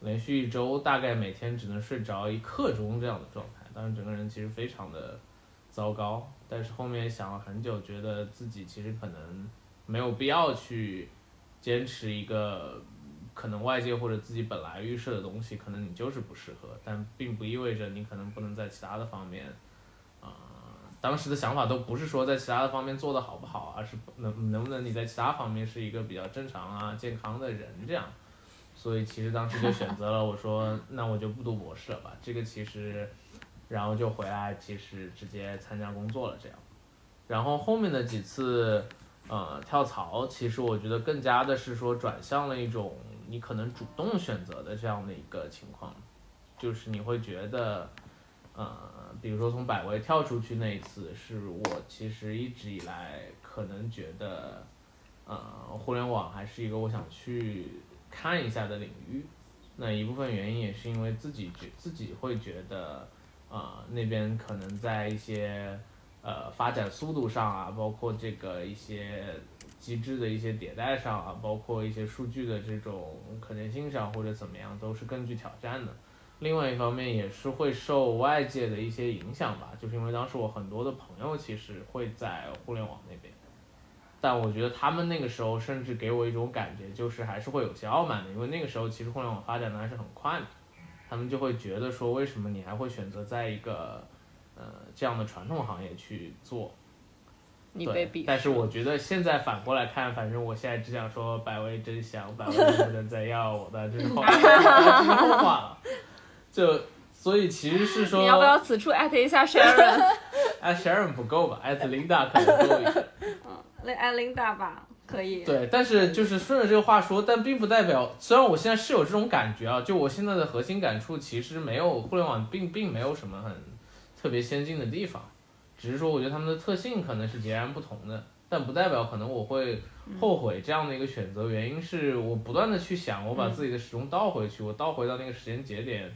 连续一周大概每天只能睡着一刻钟这样的状态，当时整个人其实非常的糟糕，但是后面想了很久，觉得自己其实可能没有必要去。坚持一个可能外界或者自己本来预设的东西，可能你就是不适合，但并不意味着你可能不能在其他的方面，啊，当时的想法都不是说在其他的方面做的好不好，而是能能不能你在其他方面是一个比较正常啊健康的人这样，所以其实当时就选择了我说 [LAUGHS] 那我就不读博士了吧，这个其实，然后就回来其实直接参加工作了这样，然后后面的几次。呃，跳槽其实我觉得更加的是说转向了一种你可能主动选择的这样的一个情况，就是你会觉得，呃，比如说从百威跳出去那一次，是我其实一直以来可能觉得，呃，互联网还是一个我想去看一下的领域。那一部分原因也是因为自己觉自己会觉得，呃，那边可能在一些呃发展速度上啊，包括这个一些机制的一些迭代上啊，包括一些数据的这种可能性上或者怎么样，都是更具挑战的。另外一方面也是会受外界的一些影响吧，就是因为当时我很多的朋友其实会在互联网那边。但我觉得他们那个时候甚至给我一种感觉，就是还是会有些傲慢的，因为那个时候其实互联网发展的还是很快的，他们就会觉得说，为什么你还会选择在一个呃这样的传统行业去做？你被比，但是我觉得现在反过来看，反正我现在只想说，百威真香，百威能不能再要我的，这是后这是后话了。就所以其实是说，你要不要此处艾特一下 Sharon？艾 [LAUGHS] Sharon 不够吧？艾特 Linda 可能够一点。[LAUGHS] 那艾 Linda 吧，可以。对，但是就是顺着这个话说，但并不代表，虽然我现在是有这种感觉啊，就我现在的核心感触，其实没有互联网并并没有什么很特别先进的地方，只是说我觉得他们的特性可能是截然不同的，但不代表可能我会后悔这样的一个选择，原因是我不断的去想，我把自己的时钟倒回去，我倒回到那个时间节点，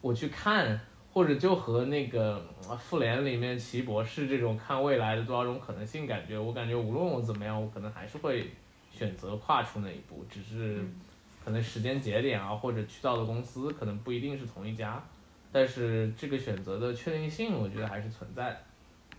我去看。或者就和那个呃复联里面奇博士这种看未来的多少种可能性感觉，我感觉无论我怎么样，我可能还是会选择跨出那一步，只是可能时间节点啊或者去到的公司可能不一定是同一家，但是这个选择的确定性我觉得还是存在的，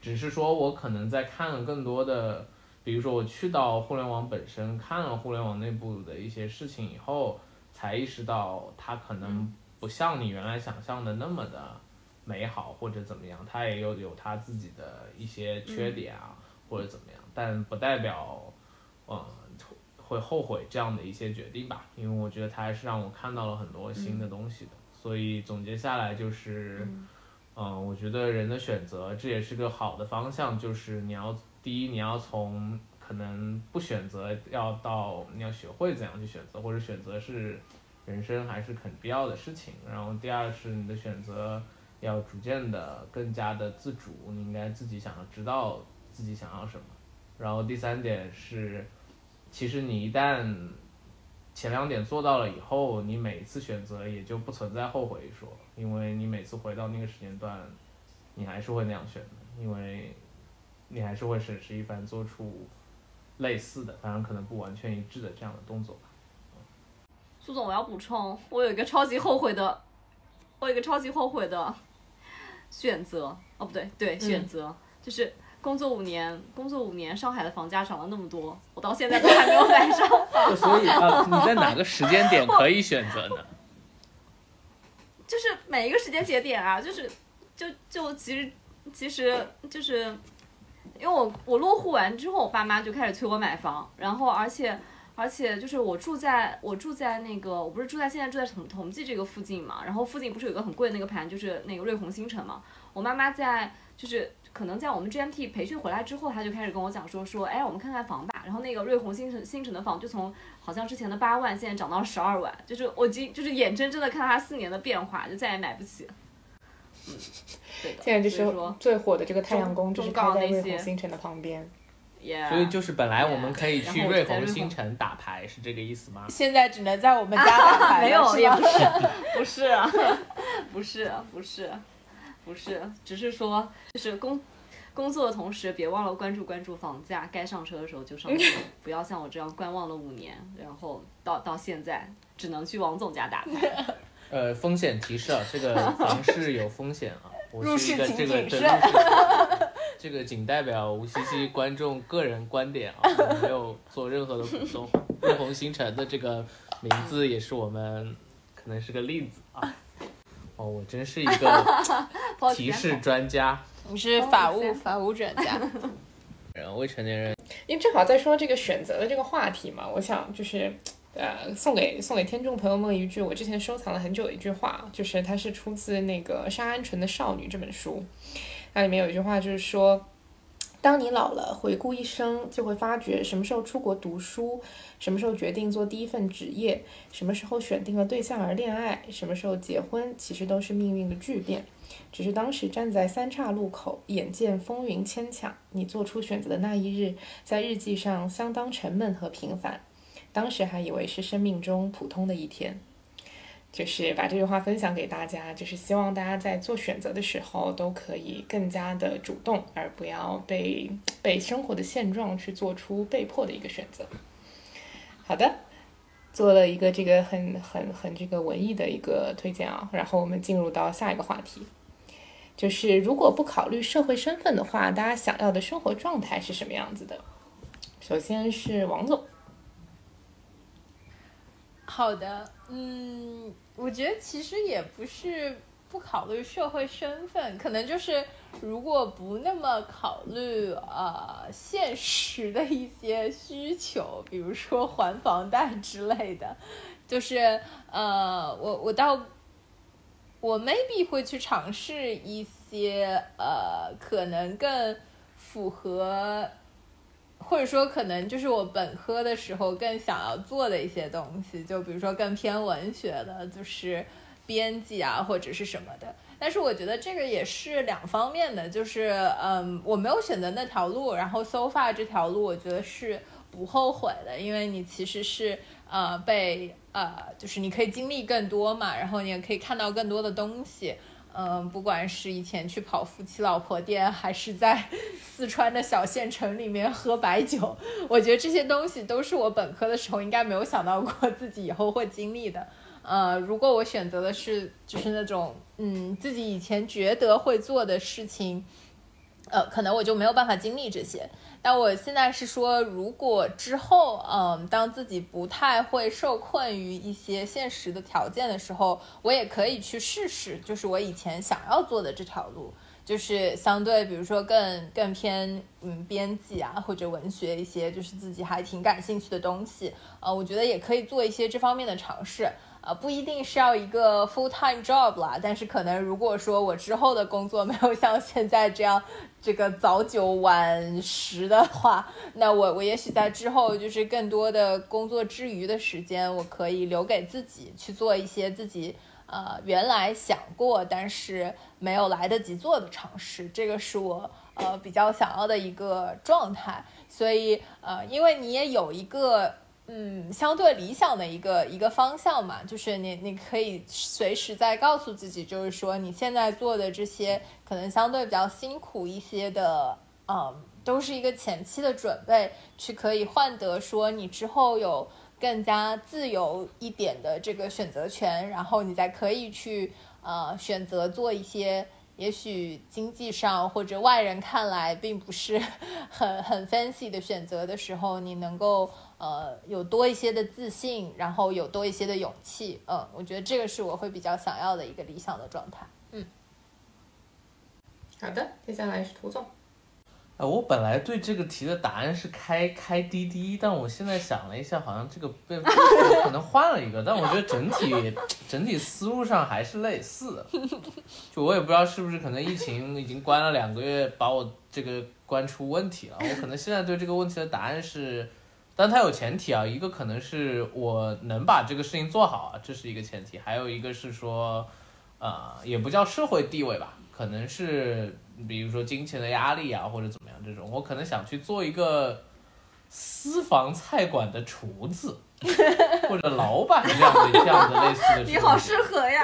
只是说我可能在看了更多的，比如说我去到互联网本身看了互联网内部的一些事情以后，才意识到它可能不像你原来想象的那么的。美好或者怎么样，它也有有它自己的一些缺点啊，或者怎么样，但不代表，嗯，会后悔这样的一些决定吧，因为我觉得它还是让我看到了很多新的东西的，所以总结下来就是，嗯、我觉得人的选择这也是个好的方向，就是你要第一你要从可能不选择要到你要学会怎样去选择，或者选择是人生还是很必要的事情，然后第二是你的选择。要逐渐的更加的自主，你应该自己想要知道自己想要什么。然后第三点是，其实你一旦前两点做到了以后，你每一次选择也就不存在后悔一说，因为你每次回到那个时间段，你还是会那样选的，因为你还是会审视一番做出类似的，当然可能不完全一致的这样的动作吧。苏总，我要补充，我有一个超级后悔的，[LAUGHS] 我有一个超级后悔的选择。哦，不对，对，选择、就是工作五年，工作五年，上海的房价涨了那么多，我到现在都还没有买上房。所以啊，你在哪个时间点可以选择呢？就是每一个时间节点啊，就是就就其实其实就是因为我我落户完之后，我爸妈就开始催我买房，然后而且而且就是我住在我住在那个我不是住在现在住在同同济这个附近嘛，然后附近不是有个很贵的那个盘，就是那个瑞虹新城嘛，我妈妈在就是。可能在我们 GMT 培训回来之后，他就开始跟我讲说说，哎，我们看看房吧。然后那个瑞虹新城新城的房就从好像之前的八万，现在涨到十二万，就是我已经就是眼睁睁的看他四年的变化，就再也买不起。嗯，对的。现在就是说最火的这个太阳宫，就是开在瑞虹新城的旁边。，yeah, 所以就是本来我们可以去瑞虹虹新城打牌，是这个意思吗？现在只能在我们家打牌了，[LAUGHS] 没有，也不是，[LAUGHS] [LAUGHS] 不是啊，不是，不是，不是，只是说，就是工工作的同时，别忘了关注关注房价，该上车的时候就上车，[LAUGHS] 不要像我这样观望了五年，然后到到现在只能去王总家打牌。[LAUGHS] 呃，风险提示啊，这个房市有风险啊。我入是一个这个对谨慎入市 [LAUGHS] 这个仅代表无锡西观众个人观点啊，我没有做任何的补充。日红星城的这个名字也是我们可能是个例子啊。哦，我真是一个提示专家。你是法务法务专家，[LAUGHS] 然后未成年人因为正好在说这个选择的这个话题嘛，我想就是。呃，送给送给听众朋友们一句我之前收藏了很久的一句话，就是它是出自那个沙鹌鹑的《少女》这本书，那里面有一句话就是说，当你老了，回顾一生，就会发觉什么时候出国读书，什么时候决定做第一份职业，什么时候选定了对象而恋爱，什么时候结婚，其实都是命运的巨变。只是当时站在三岔路口，眼见风云牵强，你做出选择的那一日，在日记上相当沉闷和平凡。当时还以为是生命中普通的一天。就是把这句话分享给大家，就是希望大家在做选择的时候都可以更加的主动，而不要被被生活的现状去做出被迫的一个选择。好的，做了一个这个很很很这个文艺的一个推荐啊，然后我们进入到下一个话题，就是如果不考虑社会身份的话，大家想要的生活状态是什么样子的？首先是王总。好的，嗯，我觉得其实也不是不考虑社会身份，可能就是如果不那么考虑呃现实的一些需求，比如说还房贷之类的，就是呃，我我倒我 maybe 会去尝试一些呃可能更符合。或者说，可能就是我本科的时候更想要做的一些东西，就比如说更偏文学的，就是编辑啊，或者是什么的。但是我觉得这个也是两方面的，就是嗯，我没有选择那条路，然后 so far 这条路我觉得是不后悔的，因为你其实是呃被呃，就是你可以经历更多嘛，然后你也可以看到更多的东西。嗯，不管是以前去跑夫妻老婆店，还是在四川的小县城里面喝白酒，我觉得这些东西都是我本科的时候应该没有想到过自己以后会经历的。呃，如果我选择的是就是那种嗯自己以前觉得会做的事情，呃，可能我就没有办法经历这些。但我现在是说，如果之后，嗯，当自己不太会受困于一些现实的条件的时候，我也可以去试试，就是我以前想要做的这条路，就是相对，比如说更更偏，嗯，编辑啊或者文学一些，就是自己还挺感兴趣的东西，呃，我觉得也可以做一些这方面的尝试。呃，不一定是要一个 full time job 啦，但是可能如果说我之后的工作没有像现在这样这个早九晚十的话，那我我也许在之后就是更多的工作之余的时间，我可以留给自己去做一些自己呃原来想过但是没有来得及做的尝试，这个是我呃比较想要的一个状态。所以呃，因为你也有一个。嗯，相对理想的一个一个方向嘛，就是你你可以随时在告诉自己，就是说你现在做的这些可能相对比较辛苦一些的，嗯，都是一个前期的准备，去可以换得说你之后有更加自由一点的这个选择权，然后你再可以去呃选择做一些也许经济上或者外人看来并不是很很 fancy 的选择的时候，你能够。呃，有多一些的自信，然后有多一些的勇气，嗯，我觉得这个是我会比较想要的一个理想的状态。嗯，好的，接下来是涂总。呃，我本来对这个题的答案是开开滴滴，但我现在想了一下，好像这个被 [LAUGHS] 可能换了一个，但我觉得整体 [LAUGHS] 整体思路上还是类似的。就我也不知道是不是可能疫情已经关了两个月，把我这个关出问题了。我可能现在对这个问题的答案是。但它有前提啊，一个可能是我能把这个事情做好啊，这是一个前提；还有一个是说，呃，也不叫社会地位吧，可能是比如说金钱的压力啊，或者怎么样这种，我可能想去做一个私房菜馆的厨子，或者老板这样的这样的类似的。[LAUGHS] 你好适合呀。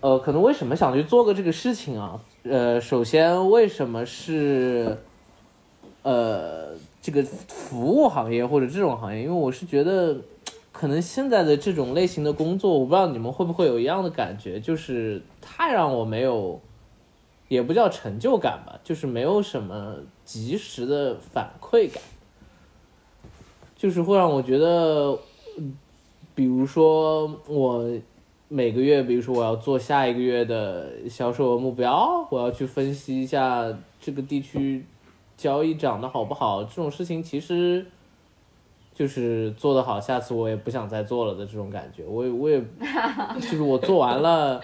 呃，可能为什么想去做个这个事情啊？呃，首先为什么是，呃。这个服务行业或者这种行业，因为我是觉得，可能现在的这种类型的工作，我不知道你们会不会有一样的感觉，就是太让我没有，也不叫成就感吧，就是没有什么及时的反馈感，就是会让我觉得，比如说我每个月，比如说我要做下一个月的销售额目标，我要去分析一下这个地区。交易涨得好不好？这种事情其实就是做得好，下次我也不想再做了的这种感觉。我我也就是我做完了，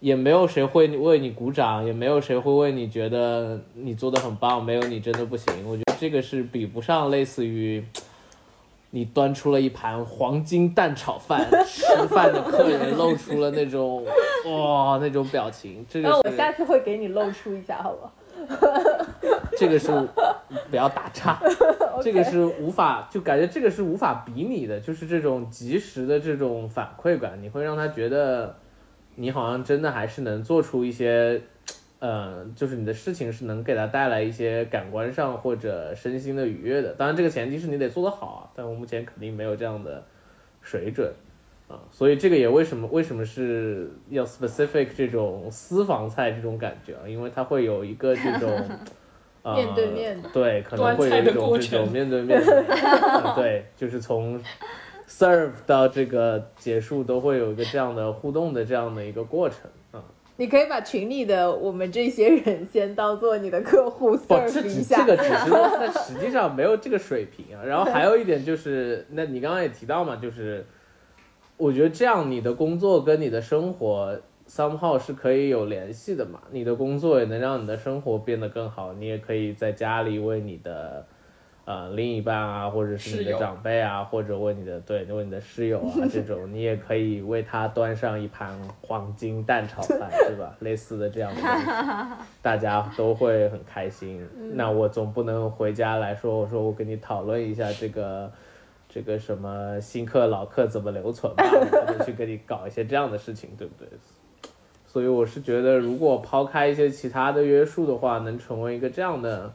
也没有谁会为你鼓掌，也没有谁会为你觉得你做的很棒，没有你真的不行。我觉得这个是比不上类似于你端出了一盘黄金蛋炒饭，[LAUGHS] 吃饭的客人露出了那种哇那种表情，这个那我下次会给你露出一下，好不好？[LAUGHS] 这个是不要打岔，[LAUGHS] 这个是无法就感觉这个是无法比拟的，就是这种及时的这种反馈感，你会让他觉得你好像真的还是能做出一些，呃，就是你的事情是能给他带来一些感官上或者身心的愉悦的。当然，这个前提是你得做得好啊，但我目前肯定没有这样的水准。啊，所以这个也为什么为什么是要 specific 这种私房菜这种感觉啊？因为它会有一个这种，[LAUGHS] 呃、面对面的对，可能会有一种这种面对面对，就是从 serve 到这个结束都会有一个这样的互动的这样的一个过程啊。你可以把群里的我们这些人先当做你的客户不，这 serve 一下。这个只是，但实际上没有这个水平啊。[LAUGHS] 然后还有一点就是，那你刚刚也提到嘛，就是我觉得这样你的工作跟你的生活 somehow 是可以有联系的嘛。你的工作也能让你的生活变得更好，你也可以在家里为你的。呃，另一半啊，或者是你的长辈啊，或者为你的对，为你的室友啊，这种你也可以为他端上一盘黄金蛋炒饭，对吧？[LAUGHS] 类似的这样的东西。大家都会很开心。那我总不能回家来说，我说我跟你讨论一下这个这个什么新课老课怎么留存吧，我就去给你搞一些这样的事情，对不对？所以我是觉得，如果抛开一些其他的约束的话，能成为一个这样的。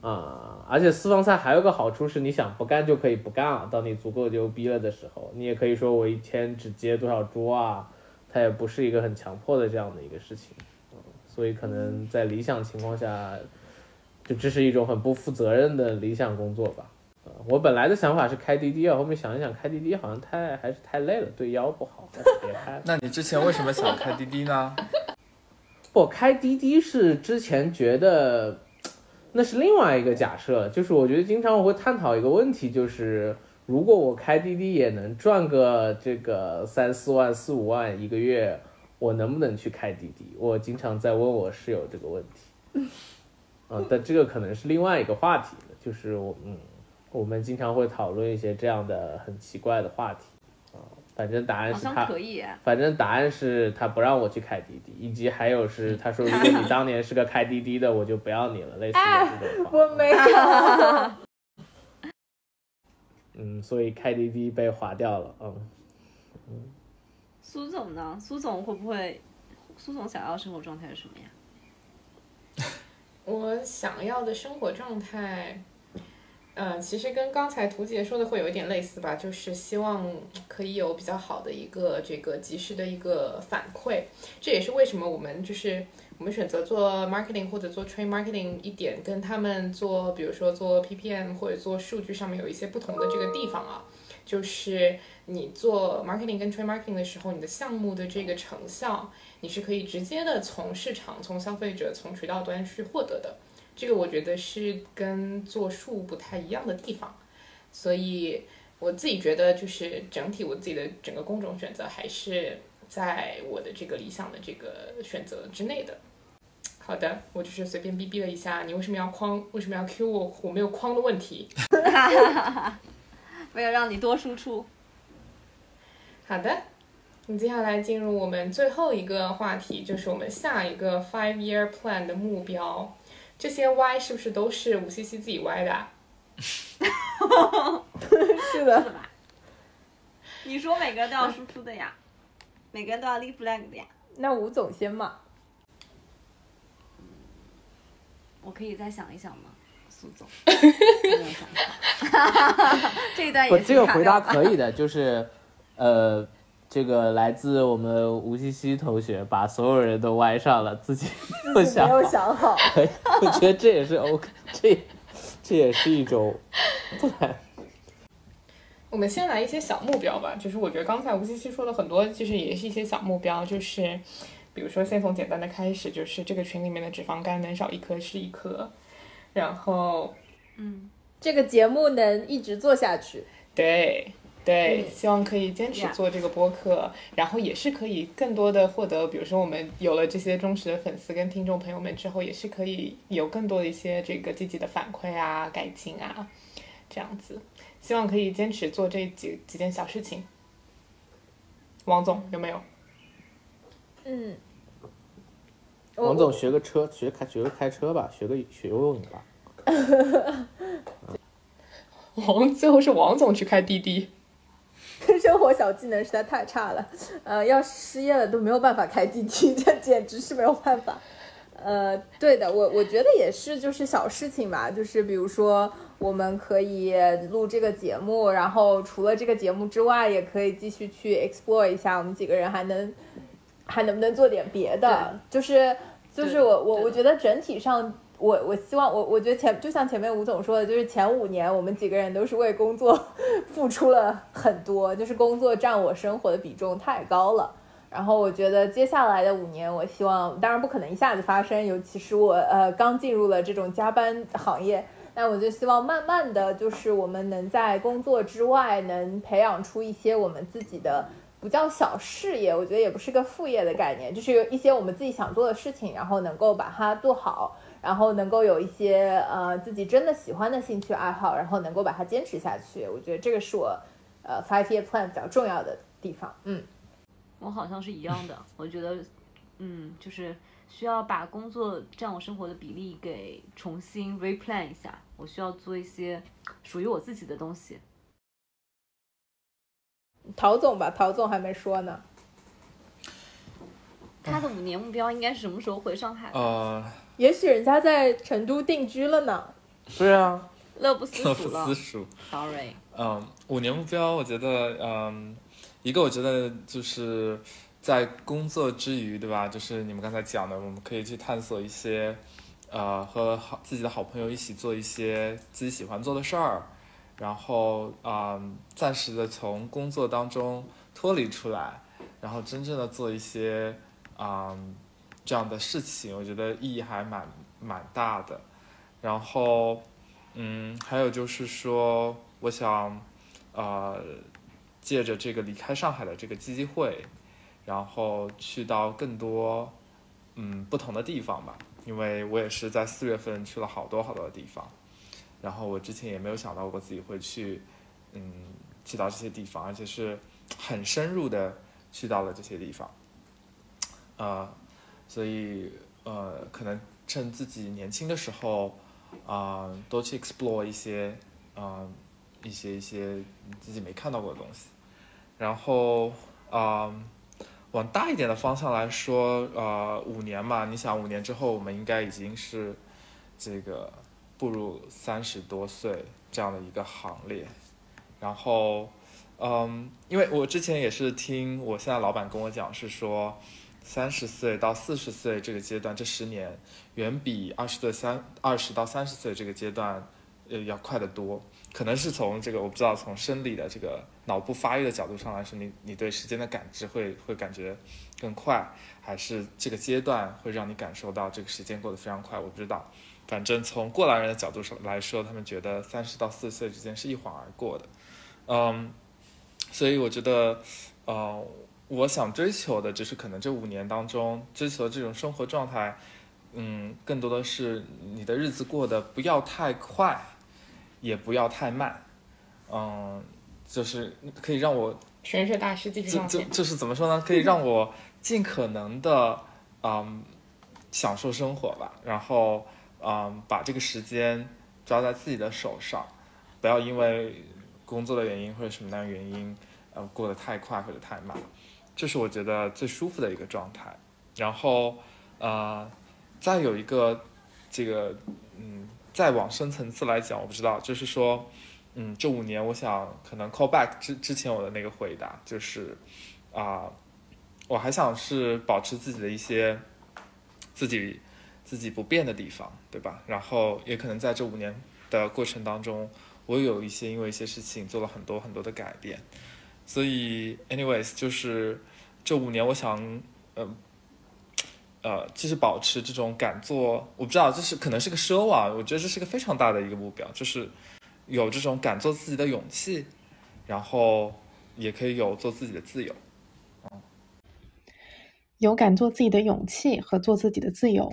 啊、而且私房菜还有个好处是，你想不干就可以不干啊。当你足够牛逼了的时候，你也可以说我一天只接多少桌啊，它也不是一个很强迫的这样的一个事情。所以可能在理想情况下，就这是一种很不负责任的理想工作吧。呃我本来的想法是开滴滴啊，后面想一想，开滴滴好像太还是太累了，对腰不好，还是别开了。那你之前为什么想开滴滴呢？[LAUGHS] 不，开滴滴是之前觉得那是另外一个假设，就是我觉得经常我会探讨一个问题，就是如果我开滴滴也能赚个这个三四万、四五万一个月，我能不能去开滴滴？我经常在问我室友这个问题。啊，但这个可能是另外一个话题了，就是我嗯，我们经常会讨论一些这样的很奇怪的话题。啊，反正答案是他可以。反正答案是他不让我去开滴滴，以及还有是他说如果你当年是个开滴滴的，我就不要你了，类似的这种话。我没有，嗯，所以开滴滴被划掉了。嗯，苏总呢？苏总会不会？苏总想要生活状态是什么呀？我想要的生活状态，呃，其实跟刚才图姐说的会有一点类似吧，就是希望可以有比较好的一个这个及时的一个反馈。这也是为什么我们就是我们选择做 marketing 或者做 trade marketing 一点跟他们做，比如说做 PPM 或者做数据上面有一些不同的这个地方啊。就是你做 marketing 跟 trade marketing 的时候，你的项目的这个成效，你是可以直接的从市场、从消费者、从渠道端去获得的。这个我觉得是跟做数不太一样的地方，所以我自己觉得就是整体我自己的整个工种选择还是在我的这个理想的这个选择之内的。好的，我就是随便逼逼了一下，你为什么要框？为什么要 Q 我？我没有框的问题。[LAUGHS] 为了让你多输出，好的，那接下来进入我们最后一个话题，就是我们下一个 five year plan 的目标。这些歪是不是都是吴西西自己歪的啊？[LAUGHS] 是的，你说每个人都要输出的呀，每个人都要立 flag 的呀。那吴总先嘛。我可以再想一想吗？苏总，[LAUGHS] 没有想好 [LAUGHS] 这一段不，也是这个回答可以的，就是，呃，这个来自我们吴西西同学把所有人都歪上了，自己不想没有好想好，[LAUGHS] 我觉得这也是 OK，这这也是一种 plan。我们先来一些小目标吧，就是我觉得刚才吴西西说的很多，其实也是一些小目标，就是比如说先从简单的开始，就是这个群里面的脂肪肝能少一颗是一颗，然后嗯，这个节目能一直做下去。对，对，嗯希望可以坚持做这个播客，然后也是可以更多的获得，比如说我们有了这些忠实的粉丝跟听众朋友们之后，也是可以有更多的一些这个积极的反馈啊、改进啊，这样子，希望可以坚持做这几几件小事情。王总有没有？嗯，王总学个车，学开学个开车吧，学个学游泳吧。[LAUGHS] 王最后是王总去开滴滴，生活小技能实在太差了，呃，要失业了都没有办法开滴滴，[LAUGHS] 这简直是没有办法。呃，对的，我我觉得也是，就是小事情吧，就是比如说我们可以录这个节目，然后除了这个节目之外，也可以继续去 explore 一下，我们几个人还能还能不能做点别的，就是就是我我我觉得整体上。我我希望我我觉得前就像前面吴总说的，就是前五年我们几个人都是为工作 [LAUGHS] 付出了很多，就是工作占我生活的比重太高了。然后我觉得接下来的五年，我希望当然不可能一下子发生，尤其是我呃刚进入了这种加班行业，那我就希望慢慢的就是我们能在工作之外，能培养出一些我们自己的不叫小事业，我觉得也不是个副业的概念，就是一些我们自己想做的事情，然后能够把它做好，然后能够有一些呃自己真的喜欢的兴趣爱好，然后能够把它坚持下去。我觉得这个是我呃 five year plan 比较重要的地方。嗯，我好像是一样的，我觉得，嗯，就是需要把工作占我生活的比例给重新 replan 一下，我需要做一些属于我自己的东西。陶总吧，陶总还没说呢。他的五年目标应该是什么时候回上海？呃，也许人家在成都定居了呢。对啊，乐不思蜀了不思蜀。，sorry。嗯，五年目标，我觉得，嗯，一个我觉得就是在工作之余，对吧？就是你们刚才讲的，我们可以去探索一些，呃，和好自己的好朋友一起做一些自己喜欢做的事儿，然后，嗯，暂时的从工作当中脱离出来，然后真正的做一些，嗯，这样的事情，我觉得意义还蛮蛮大的。然后，嗯，还有就是说，我想，呃，借着这个离开上海的这个机会，然后去到更多，嗯，不同的地方吧。因为我也是在四月份去了好多好多的地方，然后我之前也没有想到过自己会去，嗯，去到这些地方，而且是很深入的去到了这些地方，呃，所以呃，可能趁自己年轻的时候。啊、多去 explore 一些啊、一些一些自己没看到过的东西，然后啊、往大一点的方向来说，呃，五年嘛，你想五年之后我们应该已经是这个步入三十多岁这样的一个行列，然后嗯，因为我之前也是听我现在老板跟我讲，是说三十岁到四十岁这个阶段，这十年。远比二十岁三二十到三十岁这个阶段，呃，要快得多。可能是从这个我不知道从生理的这个脑部发育的角度上来说，你你对时间的感知会会感觉更快，还是这个阶段会让你感受到这个时间过得非常快？我不知道。反正从过来人的角度上来说，他们觉得三十到四十岁之间是一晃而过的。嗯，所以我觉得，呃，我想追求的就是可能这五年当中追求的这种生活状态。嗯，更多的是你的日子过得不要太快，也不要太慢，嗯，就是可以让我玄学大师继续就上。就就是怎么说呢？可以让我尽可能的嗯享受生活吧，然后嗯把这个时间抓在自己的手上，不要因为工作的原因或者什么样的原因，呃过得太快或者太慢，这是我觉得最舒服的一个状态。然后呃。再有一个，这个，嗯，再往深层次来讲，我不知道，就是说，嗯，这五年，我想可能 call back 之之前我的那个回答，就是，啊、我还想是保持自己的一些自己自己不变的地方，对吧？然后也可能在这五年的过程当中，我有一些因为一些事情做了很多很多的改变，所以，anyways，就是这五年，我想，呃。呃，继续保持这种敢做，我不知道，这是可能是个奢望，我觉得这是个非常大的一个目标，就是有这种敢做自己的勇气，然后也可以有做自己的自由。有敢做自己的勇气和做自己的自由。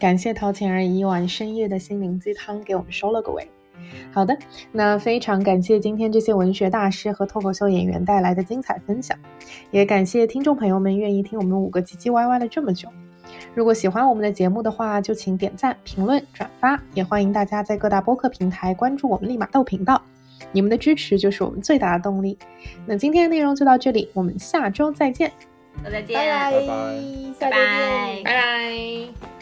感谢陶浅儿一碗深夜的心灵鸡汤给我们收了个尾。好的，那非常感谢今天这些文学大师和脱口秀演员带来的精彩分享，也感谢听众朋友们愿意听我们五个唧唧歪歪了这么久。如果喜欢我们的节目的话，就请点赞、评论、转发，也欢迎大家在各大播客平台关注我们立马豆频道。你们的支持就是我们最大的动力。那今天的内容就到这里，我们下周再见，再见，拜拜拜拜拜拜。